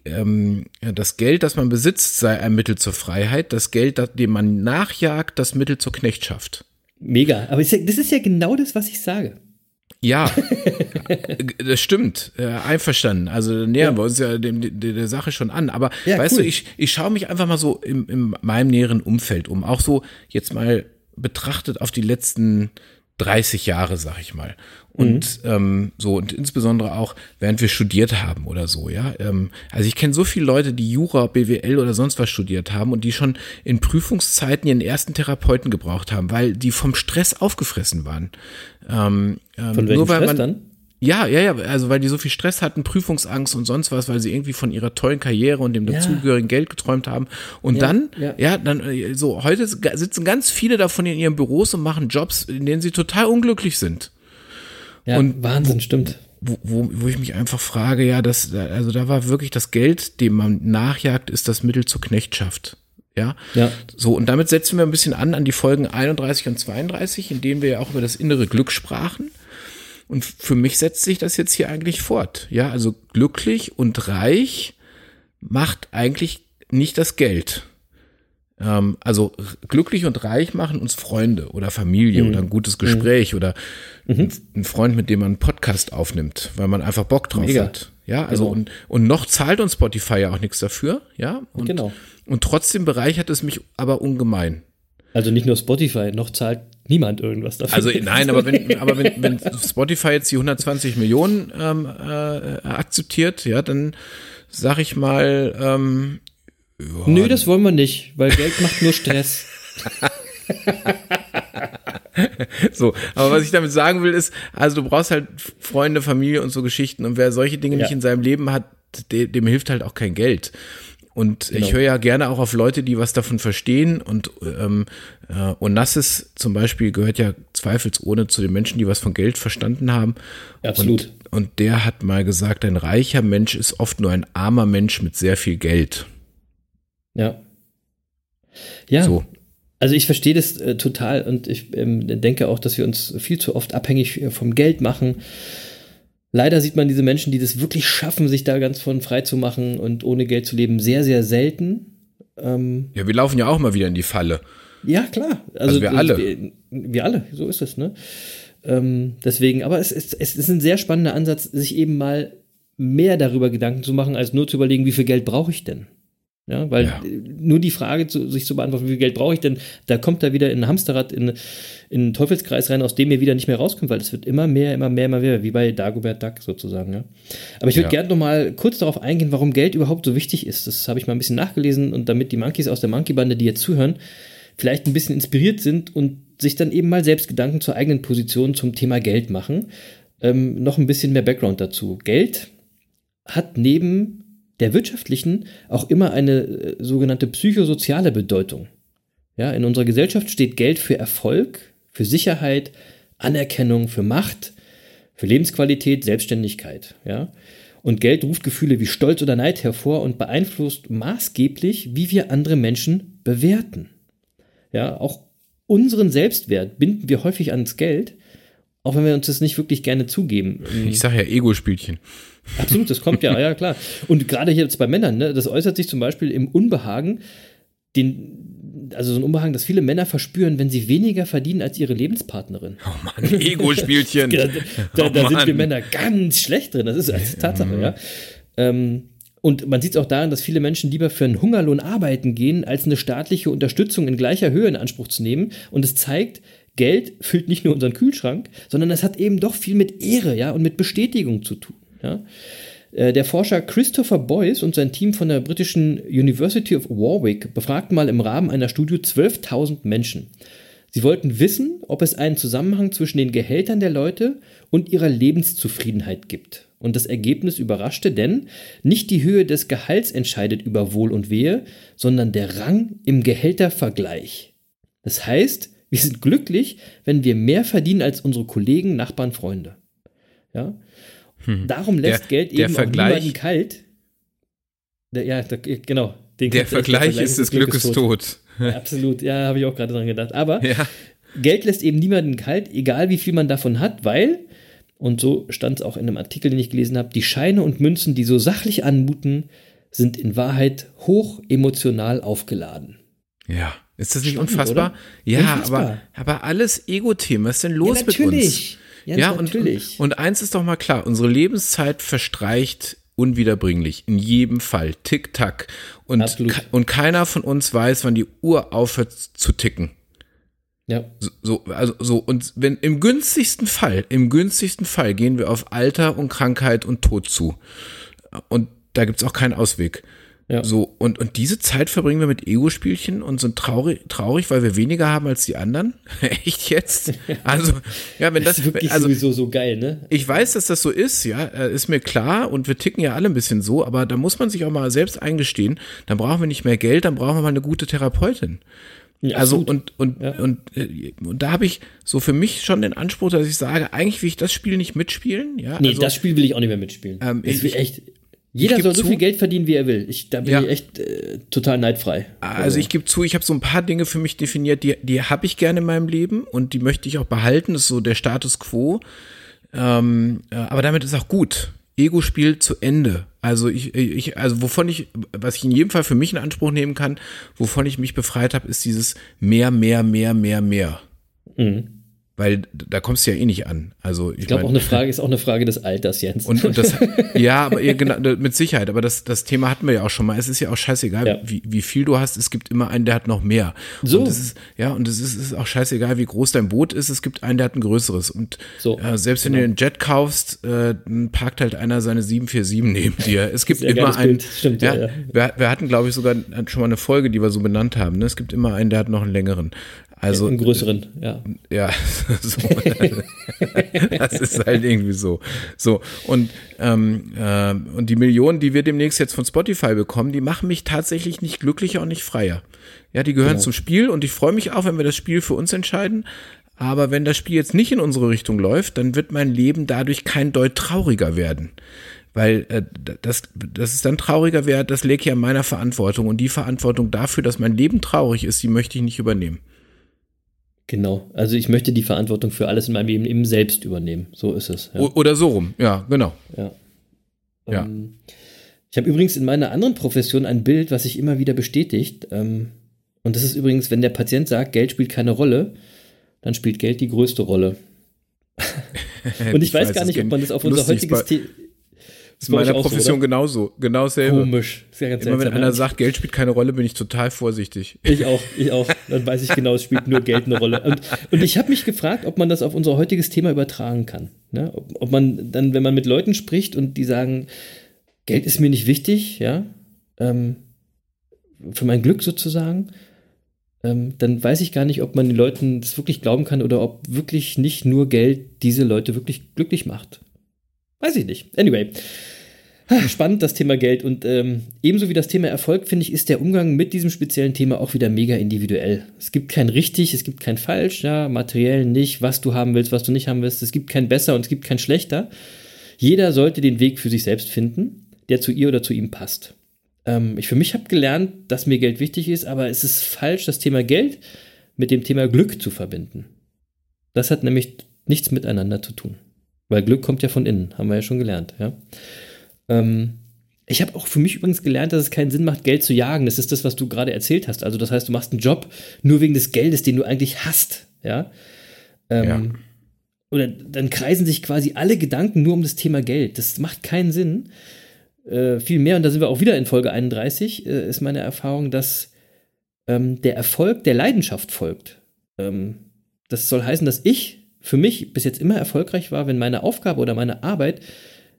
S5: ähm, das Geld, das man besitzt, sei ein Mittel zur Freiheit. Das Geld, dem man nachjagt, das Mittel zur Knechtschaft.
S4: Mega. Aber das ist ja genau das, was ich sage.
S5: Ja, das stimmt. Äh, einverstanden. Also nähern ja. wir uns ja dem, dem, der Sache schon an. Aber ja, weißt cool. du, ich, ich schaue mich einfach mal so im, in meinem näheren Umfeld um. Auch so jetzt mal betrachtet auf die letzten 30 Jahre, sag ich mal. Und mhm. ähm, so, und insbesondere auch, während wir studiert haben oder so, ja. Ähm, also ich kenne so viele Leute, die Jura, BWL oder sonst was studiert haben und die schon in Prüfungszeiten ihren ersten Therapeuten gebraucht haben, weil die vom Stress aufgefressen waren.
S4: Ähm, ähm Von welchem nur weil Stress man, dann?
S5: Ja, ja, ja, also weil die so viel Stress hatten, Prüfungsangst und sonst was, weil sie irgendwie von ihrer tollen Karriere und dem dazugehörigen ja. Geld geträumt haben. Und ja, dann, ja. ja, dann, äh, so, heute sitzen ganz viele davon in ihren Büros und machen Jobs, in denen sie total unglücklich sind.
S4: Ja, und Wahnsinn, stimmt.
S5: Wo, wo, wo ich mich einfach frage, ja, das, also da war wirklich das Geld, dem man nachjagt, ist das Mittel zur Knechtschaft. Ja?
S4: ja.
S5: So, und damit setzen wir ein bisschen an an die Folgen 31 und 32, in denen wir ja auch über das innere Glück sprachen. Und für mich setzt sich das jetzt hier eigentlich fort. Ja, also glücklich und reich macht eigentlich nicht das Geld. Ähm, also glücklich und reich machen uns Freunde oder Familie mhm. oder ein gutes Gespräch mhm. oder mhm. ein Freund, mit dem man einen Podcast aufnimmt, weil man einfach Bock drauf Mega. hat. Ja, also genau. und, und noch zahlt uns Spotify ja auch nichts dafür. Ja, und,
S4: genau.
S5: und trotzdem bereichert es mich aber ungemein.
S4: Also nicht nur Spotify, noch zahlt niemand irgendwas dafür.
S5: Also nein, aber wenn, aber wenn, wenn Spotify jetzt die 120 Millionen ähm, äh, akzeptiert, ja, dann sag ich mal. Ähm,
S4: ja, Nö, das wollen wir nicht, weil Geld macht nur Stress.
S5: so, aber was ich damit sagen will, ist, also du brauchst halt Freunde, Familie und so Geschichten und wer solche Dinge ja. nicht in seinem Leben hat, dem, dem hilft halt auch kein Geld. Und genau. ich höre ja gerne auch auf Leute, die was davon verstehen. Und ähm, äh, Onassis zum Beispiel gehört ja zweifelsohne zu den Menschen, die was von Geld verstanden haben.
S4: Absolut.
S5: Und, und der hat mal gesagt, ein reicher Mensch ist oft nur ein armer Mensch mit sehr viel Geld.
S4: Ja. Ja. So. Also ich verstehe das äh, total und ich ähm, denke auch, dass wir uns viel zu oft abhängig äh, vom Geld machen. Leider sieht man diese Menschen, die das wirklich schaffen, sich da ganz von frei zu machen und ohne Geld zu leben, sehr, sehr selten.
S5: Ähm, ja, wir laufen ja auch mal wieder in die Falle.
S4: Ja, klar.
S5: Also, also wir alle.
S4: Wir, wir, alle, so ist es, ne? Ähm, deswegen, aber es ist, es ist ein sehr spannender Ansatz, sich eben mal mehr darüber Gedanken zu machen, als nur zu überlegen, wie viel Geld brauche ich denn? Ja, weil ja. nur die Frage, zu, sich zu beantworten, wie viel Geld brauche ich denn, da kommt er wieder in ein Hamsterrad, in, in einen Teufelskreis rein, aus dem ihr wieder nicht mehr rauskommt, weil es wird immer mehr, immer mehr, immer mehr, wie bei Dagobert Duck sozusagen. Ja. Aber ich würde ja. gerne noch mal kurz darauf eingehen, warum Geld überhaupt so wichtig ist. Das habe ich mal ein bisschen nachgelesen und damit die Monkeys aus der Monkey-Bande, die jetzt zuhören, vielleicht ein bisschen inspiriert sind und sich dann eben mal selbst Gedanken zur eigenen Position zum Thema Geld machen. Ähm, noch ein bisschen mehr Background dazu. Geld hat neben der wirtschaftlichen auch immer eine äh, sogenannte psychosoziale Bedeutung. Ja, in unserer Gesellschaft steht Geld für Erfolg, für Sicherheit, Anerkennung, für Macht, für Lebensqualität, Selbstständigkeit. Ja? Und Geld ruft Gefühle wie Stolz oder Neid hervor und beeinflusst maßgeblich, wie wir andere Menschen bewerten. Ja, auch unseren Selbstwert binden wir häufig ans Geld, auch wenn wir uns das nicht wirklich gerne zugeben.
S5: Ich sage ja Ego-Spielchen.
S4: Absolut, das kommt ja, ja klar. Und gerade hier jetzt bei Männern, ne, das äußert sich zum Beispiel im Unbehagen, den, also so ein Unbehagen, das viele Männer verspüren, wenn sie weniger verdienen als ihre Lebenspartnerin.
S5: Oh Mann, Ego-Spielchen.
S4: Da, da,
S5: Oh
S4: da sind
S5: Mann.
S4: wir Männer ganz schlecht drin. Das ist als Tatsache, ja. Ähm, und man sieht es auch daran, dass viele Menschen lieber für einen Hungerlohn arbeiten gehen, als eine staatliche Unterstützung in gleicher Höhe in Anspruch zu nehmen. Und es zeigt, Geld füllt nicht nur unseren Kühlschrank, sondern es hat eben doch viel mit Ehre, ja, und mit Bestätigung zu tun. Ja. Äh, Der Forscher Christopher Boyce und sein Team von der britischen University of Warwick befragten mal im Rahmen einer Studie 12.000 Menschen. Sie wollten wissen, ob es einen Zusammenhang zwischen den Gehältern der Leute und ihrer Lebenszufriedenheit gibt. Und das Ergebnis überraschte, denn nicht die Höhe des Gehalts entscheidet über Wohl und Wehe, sondern der Rang im Gehältervergleich. Das heißt, wir sind glücklich, wenn wir mehr verdienen als unsere Kollegen, Nachbarn, Freunde. Ja? Darum lässt
S5: Der-
S4: Geld
S5: der
S4: eben
S5: Vergleich-
S4: auch niemanden kalt. Der, ja, der, genau.
S5: Der
S4: kennt-
S5: Vergleich ist des Glückes tot.
S4: Ja, absolut, ja, habe ich auch gerade dran gedacht. Aber
S5: Ja.
S4: Geld lässt eben niemanden kalt, egal wie viel man davon hat, weil, und so stand es auch in einem Artikel, den ich gelesen habe, die Scheine und Münzen, die so sachlich anmuten, sind in Wahrheit hoch emotional aufgeladen.
S5: Ja. Ist das nicht
S4: Spannend,
S5: unfassbar?
S4: oder?
S5: Ja,
S4: Unfassbar.
S5: aber, aber alles Ego-Themen. Was ist denn los
S4: Ja,
S5: mit uns?
S4: natürlich. Ja,
S5: Ja, und,
S4: natürlich.
S5: und eins ist doch mal klar, unsere Lebenszeit verstreicht unwiederbringlich, in jedem Fall, tick-tack. Und, ke- und keiner von uns weiß, wann die Uhr aufhört zu ticken.
S4: Ja,
S5: So, so, also so, und wenn im günstigsten Fall, im günstigsten Fall gehen wir auf Alter und Krankheit und Tod zu. Und da gibt's auch keinen Ausweg.
S4: Ja.
S5: So, und, und diese Zeit verbringen wir mit Ego-Spielchen und sind traurig, traurig, weil wir weniger haben als die anderen. Echt jetzt? Also, ja, wenn
S4: das
S5: das,
S4: ist wirklich
S5: also,
S4: sowieso so geil, ne?
S5: ich weiß, dass das so ist, ja, äh, ist mir klar und wir ticken ja alle ein bisschen so, aber da muss man sich auch mal selbst eingestehen, dann brauchen wir nicht mehr Geld, dann brauchen wir mal eine gute Therapeutin.
S4: Ja,
S5: Also und und
S4: Ja.
S5: und, äh, und da habe ich so für mich schon den Anspruch, dass ich sage, eigentlich will ich das Spiel nicht mitspielen. Ja,
S4: Nee,
S5: also,
S4: das Spiel will ich auch nicht mehr mitspielen.
S5: Ähm,
S4: ich will echt. Jeder soll so
S5: zu-
S4: viel Geld verdienen, wie er will. Ich, da bin
S5: Ja.
S4: ich echt äh, total neidfrei.
S5: also ich gebe zu, ich habe so ein paar Dinge für mich definiert, die die habe ich gerne in meinem Leben und die möchte ich auch behalten. Das ist so der Status quo. Ähm, äh, aber damit ist auch gut. Ego-Spiel zu Ende. Also ich, ich, also wovon ich, was ich in jedem Fall für mich in Anspruch nehmen kann, wovon ich mich befreit habe, ist dieses mehr, mehr, mehr, mehr, mehr.
S4: Mhm.
S5: Weil da kommst du ja eh nicht an. Also ich,
S4: Ich glaube, auch eine Frage ist auch eine Frage des Alters, Jens.
S5: Und, und das, ja, aber ja, genau, mit Sicherheit. Aber das, das Thema hatten wir ja auch schon mal. Es ist ja auch scheißegal,
S4: Ja.
S5: wie, wie viel du hast. Es gibt immer einen, der hat noch mehr.
S4: So.
S5: Und ist, ja, und es ist, ist auch scheißegal, wie groß dein Boot ist. Es gibt einen, der hat ein größeres. Und
S4: So,
S5: äh, selbst wenn du einen Jet kaufst, äh, dann parkt halt einer seine 747 neben dir. Es gibt immer einen.
S4: Stimmt, ja, ja.
S5: Wir, wir hatten, glaube ich, sogar schon mal eine Folge, die wir so benannt haben. Ne? Es gibt immer einen, der hat noch einen längeren. Also,
S4: Einen größeren, ja.
S5: ja, so. das ist halt irgendwie so. So, und, ähm, äh, und die Millionen, die wir demnächst jetzt von Spotify bekommen, die machen mich tatsächlich nicht glücklicher und nicht freier. Ja, die gehören
S4: Genau.
S5: zum Spiel und ich freue mich auch, wenn wir das Spiel für uns entscheiden. Aber wenn das Spiel jetzt nicht in unsere Richtung läuft, dann wird mein Leben dadurch kein Deut trauriger werden. Weil äh, das, das ist dann trauriger wäre, das läge ja an meiner Verantwortung. Und die Verantwortung dafür, dass mein Leben traurig ist, die möchte ich nicht übernehmen.
S4: Genau. Also ich möchte die Verantwortung für alles in meinem Leben eben selbst übernehmen. So ist es. Ja.
S5: Oder so rum, ja, genau.
S4: Ja.
S5: Ja.
S4: Ähm, ich habe übrigens in meiner anderen Profession ein Bild, was sich immer wieder bestätigt. Ähm, und das ist übrigens, wenn der Patient sagt, Geld spielt keine Rolle, dann spielt Geld die größte Rolle. Und ich, weiß, gar
S5: das
S4: nicht, ob man das auf unser heutiges Thema.
S5: Das ist in meiner Profession genauso, genau dasselbe.
S4: Komisch. Sehr ganz
S5: Immer wenn einer sagt, Geld spielt keine Rolle, bin ich total vorsichtig.
S4: Ich auch, ich auch. Dann weiß ich genau, es spielt nur Geld eine Rolle. Und, und ich habe mich gefragt, ob man das auf unser heutiges Thema übertragen kann. Ne? Ob, ob man dann, wenn man mit Leuten spricht und die sagen, Geld ist mir nicht wichtig, ja, ähm, für mein Glück sozusagen, ähm, dann weiß ich gar nicht, ob man den Leuten das wirklich glauben kann oder ob wirklich nicht nur Geld diese Leute wirklich glücklich macht. Weiß ich nicht. Anyway. Ha, Spannend, das Thema Geld. Und ähm, ebenso wie das Thema Erfolg, finde ich, ist der Umgang mit diesem speziellen Thema auch wieder mega individuell. Es gibt kein richtig, es gibt kein falsch, ja, materiell nicht, was du haben willst, was du nicht haben willst. Es gibt kein besser und es gibt kein schlechter. Jeder sollte den Weg für sich selbst finden, der zu ihr oder zu ihm passt. Ähm, ich für mich habe gelernt, dass mir Geld wichtig ist, aber es ist falsch, das Thema Geld mit dem Thema Glück zu verbinden. Das hat nämlich nichts miteinander zu tun. Weil Glück kommt ja von innen, haben wir ja schon gelernt, ja. Ähm, ich habe auch für mich übrigens gelernt, dass es keinen Sinn macht, Geld zu jagen. Das ist das, was du gerade erzählt hast. Also das heißt, du machst einen Job nur wegen des Geldes, den du eigentlich hast. Ja. Ähm,
S5: Ja.
S4: Oder dann kreisen sich quasi alle Gedanken nur um das Thema Geld. Das macht keinen Sinn. Äh, viel mehr, und da sind wir auch wieder in Folge 31, äh, ist meine Erfahrung, dass ähm, der Erfolg der Leidenschaft folgt. Ähm, das soll heißen, dass ich für mich bis jetzt immer erfolgreich war, wenn meine Aufgabe oder meine Arbeit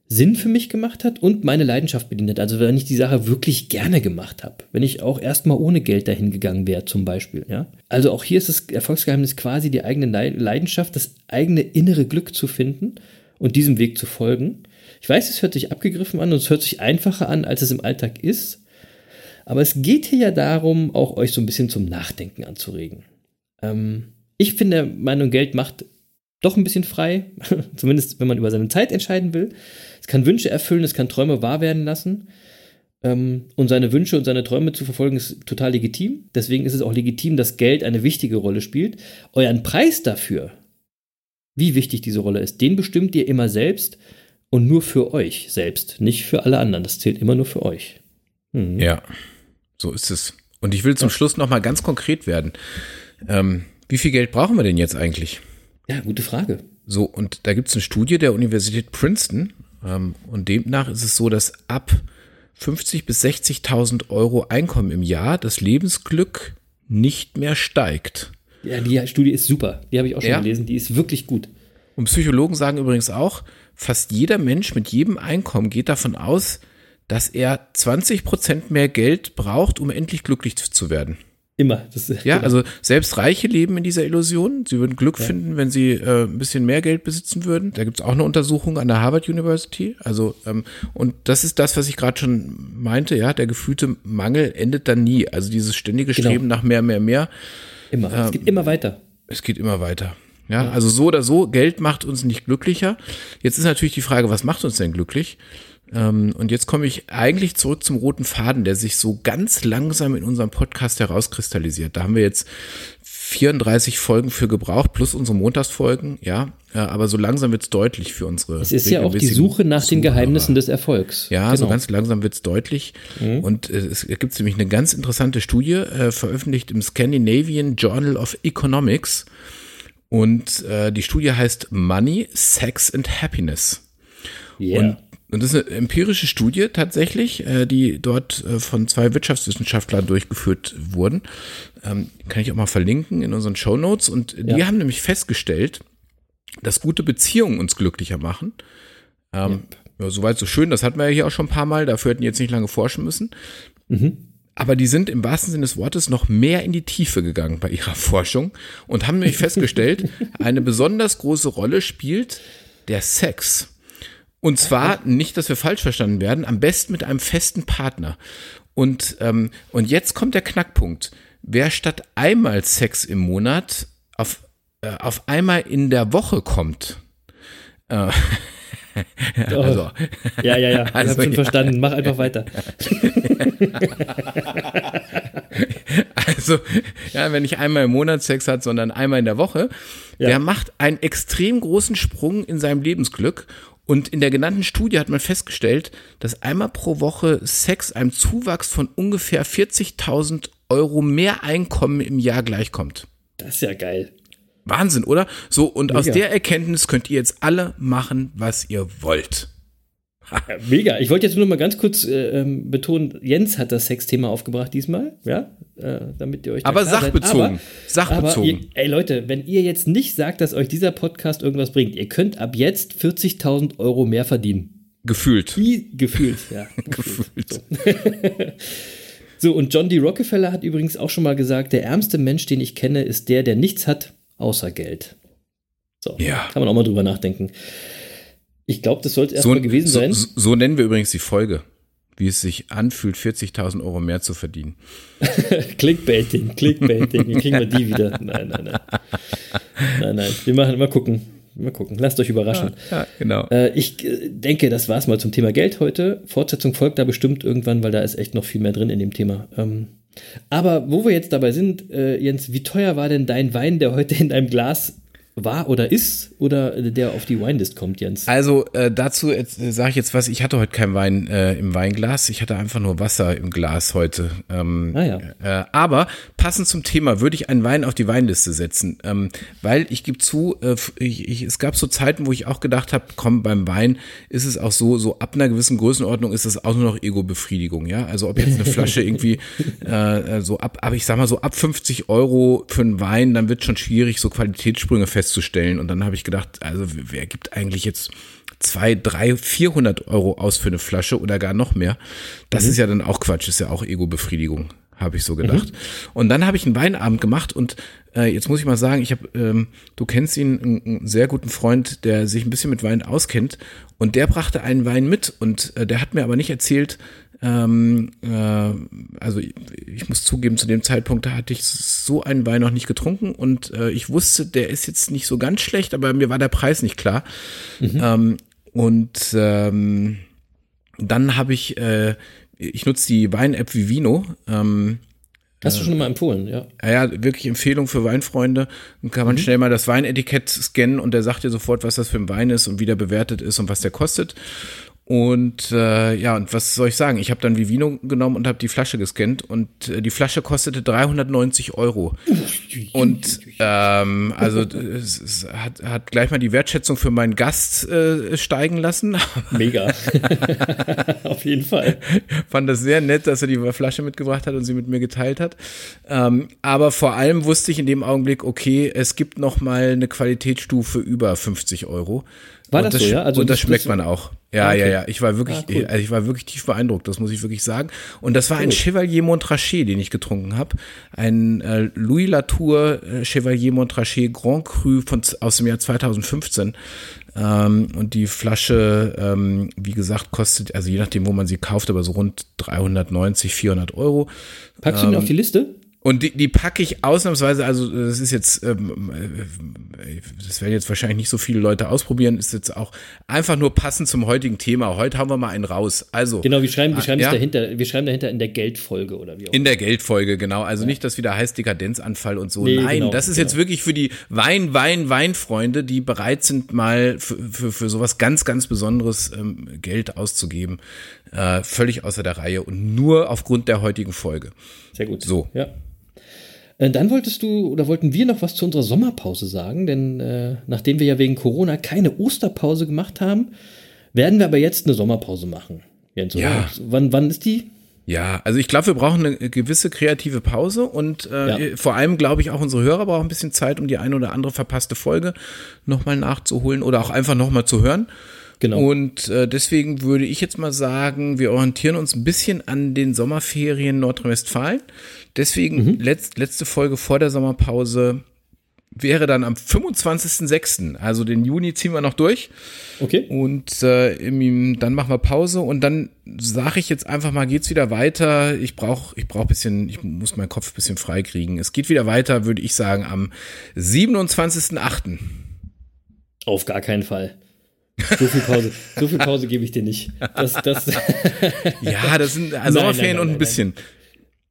S4: Sinn für mich gemacht hat und meine Leidenschaft bedient hat. Also wenn ich die Sache wirklich gerne gemacht habe. Wenn ich auch erstmal ohne Geld dahin gegangen wäre, zum Beispiel. Ja? Also auch hier ist das Erfolgsgeheimnis quasi die eigene Leid- Leidenschaft, das eigene innere Glück zu finden und diesem Weg zu folgen. Ich weiß, es hört sich abgegriffen an und es hört sich einfacher an, als es im Alltag ist. Aber es geht hier ja darum, auch euch so ein bisschen zum Nachdenken anzuregen. Ähm, ich finde, Meinung, Geld macht doch ein bisschen frei, zumindest wenn man über seine Zeit entscheiden will. Es kann Wünsche erfüllen, es kann Träume wahr werden lassen. Ähm, und seine Wünsche und seine Träume zu verfolgen ist total legitim. Deswegen ist es auch legitim, dass Geld eine wichtige Rolle spielt. Euren Preis dafür, wie wichtig diese Rolle ist, den bestimmt ihr immer selbst und nur für euch selbst, nicht für alle anderen. Das zählt immer nur für euch. Mhm.
S5: Ja, so ist es. Und ich will zum Schluss noch mal ganz konkret werden. Ähm, wie viel Geld brauchen wir denn jetzt eigentlich?
S4: Ja, gute Frage.
S5: So, und da gibt es eine Studie der Universität Princeton. Ähm, und demnach ist es so, dass ab 50.000 bis 60.000 Euro Einkommen im Jahr das Lebensglück nicht mehr steigt.
S4: Ja, die Studie ist super. Die habe ich auch schon
S5: Ja?
S4: gelesen. Die ist wirklich gut.
S5: Und Psychologen sagen übrigens auch, fast jeder Mensch mit jedem Einkommen geht davon aus, dass er 20 Prozent mehr Geld braucht, um endlich glücklich zu werden.
S4: Immer. Das,
S5: Ja,
S4: genau.
S5: also selbst Reiche leben in dieser Illusion. Sie würden Glück finden, wenn sie äh, ein bisschen mehr Geld besitzen würden. Da gibt's auch eine Untersuchung an der Harvard University. Also ähm, und das ist das, was ich gerade schon meinte. Ja, der gefühlte Mangel endet dann nie. Also dieses ständige
S4: Genau.
S5: Streben nach mehr, mehr, mehr.
S4: immer. es geht immer weiter.
S5: Es geht immer weiter. Ja, also so oder so, Geld macht uns nicht glücklicher. Jetzt ist natürlich die Frage, was macht uns denn glücklich? Ähm, und jetzt komme ich eigentlich zurück zum roten Faden, der sich so ganz langsam in unserem Podcast herauskristallisiert. Da haben wir jetzt 34 Folgen für gebraucht, plus unsere Montagsfolgen, ja. ja aber so langsam wird es deutlich für unsere.
S4: Es ist ja auch die Suche nach den
S5: Zuhörer.
S4: Geheimnissen des Erfolgs.
S5: Ja,
S4: genau.
S5: so ganz langsam wird's deutlich. Und äh, es gibt nämlich eine ganz interessante Studie, äh, veröffentlicht im Scandinavian Journal of Economics. Und äh, die Studie heißt Money, Sex and Happiness.
S4: Yeah.
S5: Und, und das ist eine empirische Studie tatsächlich, äh, die dort äh, von zwei Wirtschaftswissenschaftlern durchgeführt wurden. Ähm, kann ich auch mal verlinken in unseren Show Notes. Und die
S4: Ja.
S5: haben nämlich festgestellt, dass gute Beziehungen uns glücklicher machen. Ähm, ja, soweit so schön, das hatten wir ja hier auch schon ein paar Mal, dafür hätten die jetzt nicht lange forschen müssen. Aber die sind im wahrsten Sinne des Wortes noch mehr in die Tiefe gegangen bei ihrer Forschung und haben nämlich festgestellt, eine besonders große Rolle spielt der Sex. Und zwar nicht, dass wir falsch verstanden werden, am besten mit einem festen Partner. Und, ähm, und jetzt kommt der Knackpunkt. Wer statt einmal Sex im Monat auf, äh, auf einmal in der Woche kommt, äh, also,
S4: ja, ja, ja. Ich
S5: Also,
S4: habe schon
S5: ja.
S4: verstanden. Mach einfach weiter.
S5: Also, ja, wenn nicht einmal im Monat Sex hat, sondern einmal in der Woche,
S4: Ja.
S5: der macht einen extrem großen Sprung in seinem Lebensglück. Und in der genannten Studie hat man festgestellt, dass einmal pro Woche Sex einem Zuwachs von ungefähr 40.000 Euro mehr Einkommen im Jahr gleichkommt.
S4: Das ist ja geil.
S5: Wahnsinn, oder? So, und aus
S4: Mega.
S5: der Erkenntnis könnt ihr jetzt alle machen, was ihr wollt.
S4: Mega. Ich wollte jetzt nur mal ganz kurz äh, ähm, betonen, Jens hat das Sexthema aufgebracht diesmal, ja, äh, damit ihr euch
S5: Aber sachbezogen.
S4: Aber,
S5: Sachbezogen.
S4: Aber ihr, ey Leute, wenn ihr jetzt nicht sagt, dass euch dieser Podcast irgendwas bringt, ihr könnt ab jetzt 40.000 Euro mehr verdienen.
S5: Gefühlt.
S4: Wie gefühlt, ja.
S5: Gefühlt.
S4: So, und John D. Rockefeller hat übrigens auch schon mal gesagt, der ärmste Mensch, den ich kenne, ist der, der nichts hat, außer Geld. So,
S5: Ja.
S4: kann man auch mal drüber nachdenken. Ich glaube, das sollte es
S5: So,
S4: erstmal gewesen
S5: so,
S4: sein.
S5: so, nennen wir übrigens die Folge. Wie es sich anfühlt, 40.000 Euro mehr zu verdienen.
S4: Clickbaiting, Clickbaiting. Wie kriegen wir die wieder? Nein, nein, nein. Nein, nein. Wir machen, mal gucken. Mal gucken. Lasst euch überraschen.
S5: Ja, genau.
S4: Äh, ich äh, denke, das war's mal zum Thema Geld heute. Fortsetzung folgt da bestimmt irgendwann, weil da ist echt noch viel mehr drin in dem Thema. Ähm, aber wo wir jetzt dabei sind, äh, Jens, wie teuer war denn dein Wein, der heute in deinem Glas war oder ist oder der auf die Winelist kommt, Jens?
S5: Also äh, dazu äh, sage ich jetzt was, ich hatte heute kein Wein äh, im Weinglas, ich hatte einfach nur Wasser im Glas heute. Ähm,
S4: Ah ja.
S5: äh, aber passend zum Thema würde ich einen Wein auf die Weinliste setzen, ähm, weil ich gebe zu, äh, ich, ich, es gab so Zeiten, wo ich auch gedacht habe, komm, beim Wein ist es auch so, so ab einer gewissen Größenordnung ist es auch nur noch Ego-Befriedigung, ja. Also ob jetzt eine Flasche irgendwie äh, so ab, aber ich sag mal so ab 50 Euro für einen Wein, dann wird schon schwierig, so Qualitätssprünge festzustellen. Und dann habe ich gedacht, also wer gibt eigentlich jetzt zwei, drei, 400 Euro aus für eine Flasche oder gar noch mehr? Das ist ja dann auch Quatsch, ist ja auch Ego-Befriedigung habe ich so gedacht. Und dann habe ich einen Weinabend gemacht und äh, jetzt muss ich mal sagen, ich habe, ähm, du kennst ihn, einen, einen sehr guten Freund, der sich ein bisschen mit Wein auskennt und der brachte einen Wein mit und äh, der hat mir aber nicht erzählt, ähm, äh, also ich, ich muss zugeben, zu dem Zeitpunkt da hatte ich so einen Wein noch nicht getrunken und äh, ich wusste, der ist jetzt nicht so ganz schlecht, aber mir war der Preis nicht klar. Ähm, und ähm, dann habe ich, äh, ich nutze die Wein-App Vivino. Ähm,
S4: Hast du schon mal empfohlen, ja?
S5: ja, ja, wirklich Empfehlung für Weinfreunde. Dann kann
S4: Mhm.
S5: man schnell mal das Weinetikett scannen und der sagt dir sofort, was das für ein Wein ist und wie der bewertet ist und was der kostet. Und äh, ja, und was soll ich sagen? Ich habe dann Vivino genommen und habe die Flasche gescannt und äh, die Flasche kostete 390 Euro. Und ähm, also es, es hat, hat gleich mal die Wertschätzung für meinen Gast äh, steigen lassen.
S4: Mega. auf jeden Fall.
S5: Fand das sehr nett, dass er die Flasche mitgebracht hat und sie mit mir geteilt hat. Ähm, aber vor allem wusste ich in dem Augenblick, okay, es gibt noch mal eine Qualitätsstufe über 50 Euro.
S4: War
S5: und
S4: das so, ja? Also
S5: und das
S4: das-
S5: schmeckt
S4: das-
S5: man auch. Ja,
S4: Ah, okay.
S5: ja, ja. Ich war wirklich,
S4: Ah, cool.
S5: also ich war wirklich tief beeindruckt. Das muss ich wirklich sagen. Und das war ein Chevalier Montrachet, den ich getrunken habe. Ein äh, Louis Latour äh, Chevalier Montrachet Grand Cru von, aus dem Jahr 2015. Ähm, und die Flasche, ähm, wie gesagt, kostet, also je nachdem, wo man sie kauft, aber so rund 390, 400 Euro.
S4: Packst du ihn auf die Liste?
S5: Und die, die packe ich ausnahmsweise, also das ist jetzt, ähm, äh, das werden jetzt wahrscheinlich nicht so viele Leute ausprobieren, ist jetzt auch einfach nur passend zum heutigen Thema. Heute haben wir mal einen raus. Also
S4: Genau, wir schreiben, wir
S5: Ah,
S4: schreiben
S5: ja?
S4: dahinter, wir schreiben dahinter in der Geldfolge oder wie auch
S5: in der Geldfolge, genau. Also nicht, dass wieder heißt Dekadenzanfall und so.
S4: Nee,
S5: Nein,
S4: genau,
S5: das ist
S4: genau.
S5: jetzt wirklich für die Wein, Wein, Weinfreunde, die bereit sind, mal für, für, für sowas ganz, ganz Besonderes ähm, Geld auszugeben. Äh, völlig außer der Reihe und nur aufgrund der heutigen Folge.
S4: Sehr gut.
S5: So.
S4: Ja. Äh, Dann wolltest du oder wollten wir noch was zu unserer Sommerpause sagen, denn äh, nachdem wir ja wegen Corona keine Osterpause gemacht haben, werden wir aber jetzt eine Sommerpause machen. Jens?
S5: Ja.
S4: Wann, wann ist die?
S5: Ja, also ich glaube, wir brauchen eine gewisse kreative Pause und äh,
S4: Ja.
S5: vor allem glaube ich auch unsere Hörer brauchen ein bisschen Zeit, um die eine oder andere verpasste Folge nochmal nachzuholen oder auch einfach nochmal zu hören.
S4: Genau.
S5: Und äh, deswegen würde ich jetzt mal sagen, wir orientieren uns ein bisschen an den Sommerferien Nordrhein-Westfalen. Deswegen letzt, letzte Folge vor der Sommerpause wäre dann am 25.06. Also den Juni ziehen wir noch durch.
S4: Okay.
S5: Und äh, im, dann machen wir Pause und dann sage ich jetzt einfach mal, geht's wieder weiter. Ich brauche ich brauch bisschen, ich muss meinen Kopf ein bisschen freikriegen. Es geht wieder weiter, würde ich sagen, am 27.08.
S4: Auf gar keinen Fall. So viel Pause, so viel Pause gebe ich dir nicht. Das, das,
S5: Ja, das sind
S4: nein,
S5: Sommerferien und ein bisschen.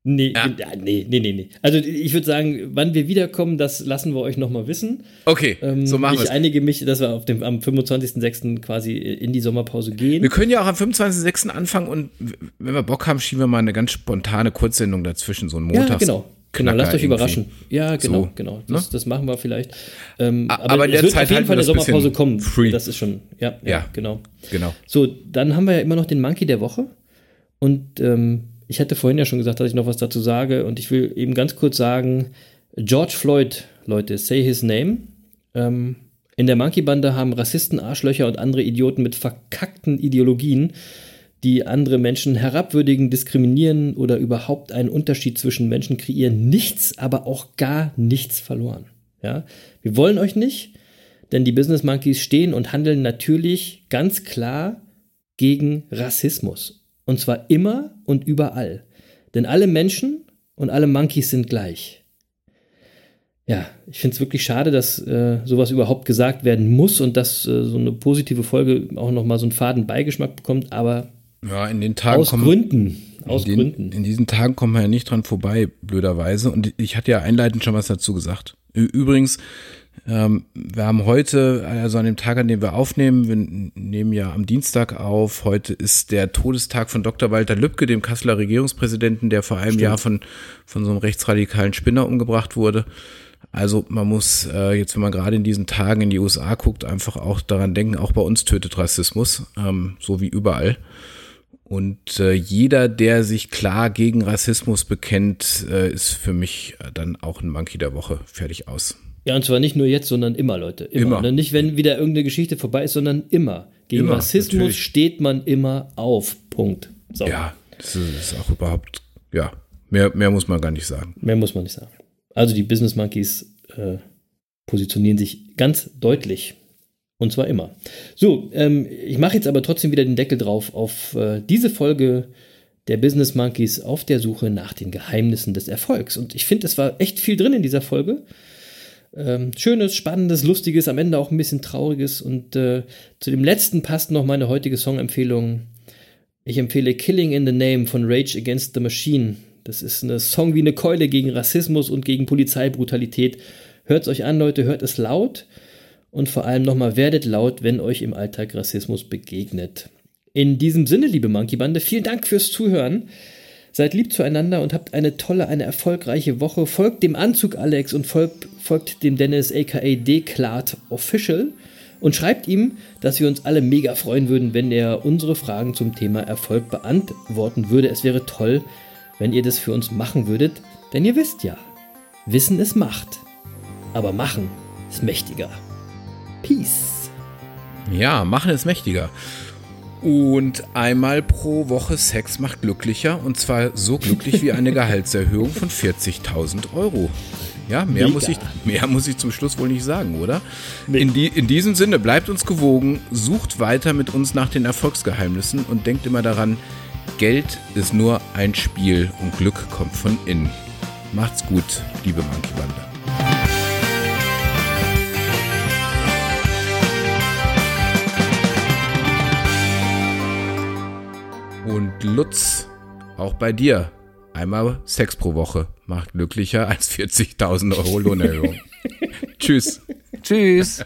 S4: nee,
S5: Ja.
S4: ja, nee, nee, nee, nee. Also ich würde sagen, wann wir wiederkommen, das lassen wir euch nochmal wissen.
S5: Okay,
S4: Ähm,
S5: so machen wir
S4: ich
S5: es.
S4: einige mich, dass wir auf dem, am 25.06. quasi in die Sommerpause gehen.
S5: Wir können ja auch am 25.06. anfangen und wenn wir Bock haben, schieben wir mal eine ganz spontane Kurzsendung dazwischen, so ein
S4: ja,
S5: Montags.
S4: genau. Genau, lasst euch
S5: irgendwie.
S4: überraschen. Ja, genau,
S5: So,
S4: genau. Das,
S5: ne?
S4: das machen wir vielleicht. Ähm, aber,
S5: aber in
S4: es
S5: der
S4: wird
S5: Zeit
S4: auf jeden Fall eine
S5: bisschen
S4: Sommerpause kommen.
S5: free.
S4: Das ist schon, ja, ja,
S5: Ja.
S4: genau.
S5: Genau.
S4: So, dann haben wir ja immer noch den Monkey der Woche. Und ähm, ich hatte vorhin ja schon gesagt, dass ich noch was dazu sage. Und ich will eben ganz kurz sagen, George Floyd, Leute, say his name. Ähm, in der Monkey-Bande haben Rassisten, Arschlöcher und andere Idioten mit verkackten Ideologien, die andere Menschen herabwürdigen, diskriminieren oder überhaupt einen Unterschied zwischen Menschen kreieren, nichts, aber auch gar nichts verloren. Ja? Wir wollen euch nicht, denn die Business Monkeys stehen und handeln natürlich ganz klar gegen Rassismus. Und zwar immer und überall. Denn alle Menschen und alle Monkeys sind gleich. Ja, ich finde es wirklich schade, dass äh, sowas überhaupt gesagt werden muss und dass äh, so eine positive Folge auch nochmal so einen faden Beigeschmack bekommt, aber
S5: Ja, in den Tagen
S4: aus
S5: kommen.
S4: Gründen. Aus
S5: in,
S4: Gründen.
S5: den, in diesen Tagen kommen wir ja nicht dran vorbei, blöderweise. Und ich hatte ja einleitend schon was dazu gesagt. Übrigens, Ähm, wir haben heute, also an dem Tag, an dem wir aufnehmen, wir nehmen ja am Dienstag auf, heute ist der Todestag von Dr. Walter Lübcke, dem Kasseler Regierungspräsidenten, der vor einem Stimmt. Jahr von, von so einem rechtsradikalen Spinner umgebracht wurde. Also man muss äh, jetzt, wenn man gerade in diesen Tagen in die USA guckt, einfach auch daran denken, auch bei uns tötet Rassismus, ähm, so wie überall. Und äh, jeder, der sich klar gegen Rassismus bekennt, äh, ist für mich dann auch ein Monkey der Woche. Fertig aus.
S4: Ja, und zwar nicht nur jetzt, sondern immer, Leute. Immer. immer. Ne? Nicht, wenn wieder irgendeine Geschichte vorbei ist, sondern immer. Gegen immer, Rassismus natürlich. steht man immer auf. Punkt.
S5: So. Ja, das ist auch überhaupt, ja, mehr, mehr muss man gar nicht sagen.
S4: Mehr muss man nicht sagen. Also die Business Monkeys äh, positionieren sich ganz deutlich. Und zwar immer. So, ähm, ich mache jetzt aber trotzdem wieder den Deckel drauf auf äh, diese Folge der Business Monkeys auf der Suche nach den Geheimnissen des Erfolgs. Und ich finde, es war echt viel drin in dieser Folge. Ähm, schönes, spannendes, lustiges, am Ende auch ein bisschen trauriges. Und äh, zu dem letzten passt noch meine heutige Songempfehlung. Ich empfehle Killing in the Name von Rage Against the Machine. Das ist ein Song wie eine Keule gegen Rassismus und gegen Polizeibrutalität. Hört es euch an, Leute, hört es laut. Und vor allem nochmal, werdet laut, wenn euch im Alltag Rassismus begegnet. In diesem Sinne, liebe Monkey Bande, vielen Dank fürs Zuhören. Seid lieb zueinander und habt eine tolle, eine erfolgreiche Woche. Folgt dem Anzug Alex und folgt, folgt dem Dennis aka Declart Official und schreibt ihm, dass wir uns alle mega freuen würden, wenn er unsere Fragen zum Thema Erfolg beantworten würde. Es wäre toll, wenn ihr das für uns machen würdet, denn ihr wisst ja, Wissen ist Macht, aber Machen ist mächtiger. Peace.
S5: Ja, Machen ist mächtiger. Und einmal pro Woche Sex macht glücklicher und zwar so glücklich wie eine Gehaltserhöhung von 40.000 Euro. Ja, mehr muss, ich, mehr muss ich zum Schluss wohl nicht sagen, oder? In, die, in diesem Sinne, bleibt uns gewogen, sucht weiter mit uns nach den Erfolgsgeheimnissen und denkt immer daran, Geld ist nur ein Spiel und Glück kommt von innen. Macht's gut, liebe Monkey Bande. Und Lutz, auch bei dir, einmal Sex pro Woche macht glücklicher als 40.000 Euro Lohnerhöhung. Tschüss.
S4: Tschüss.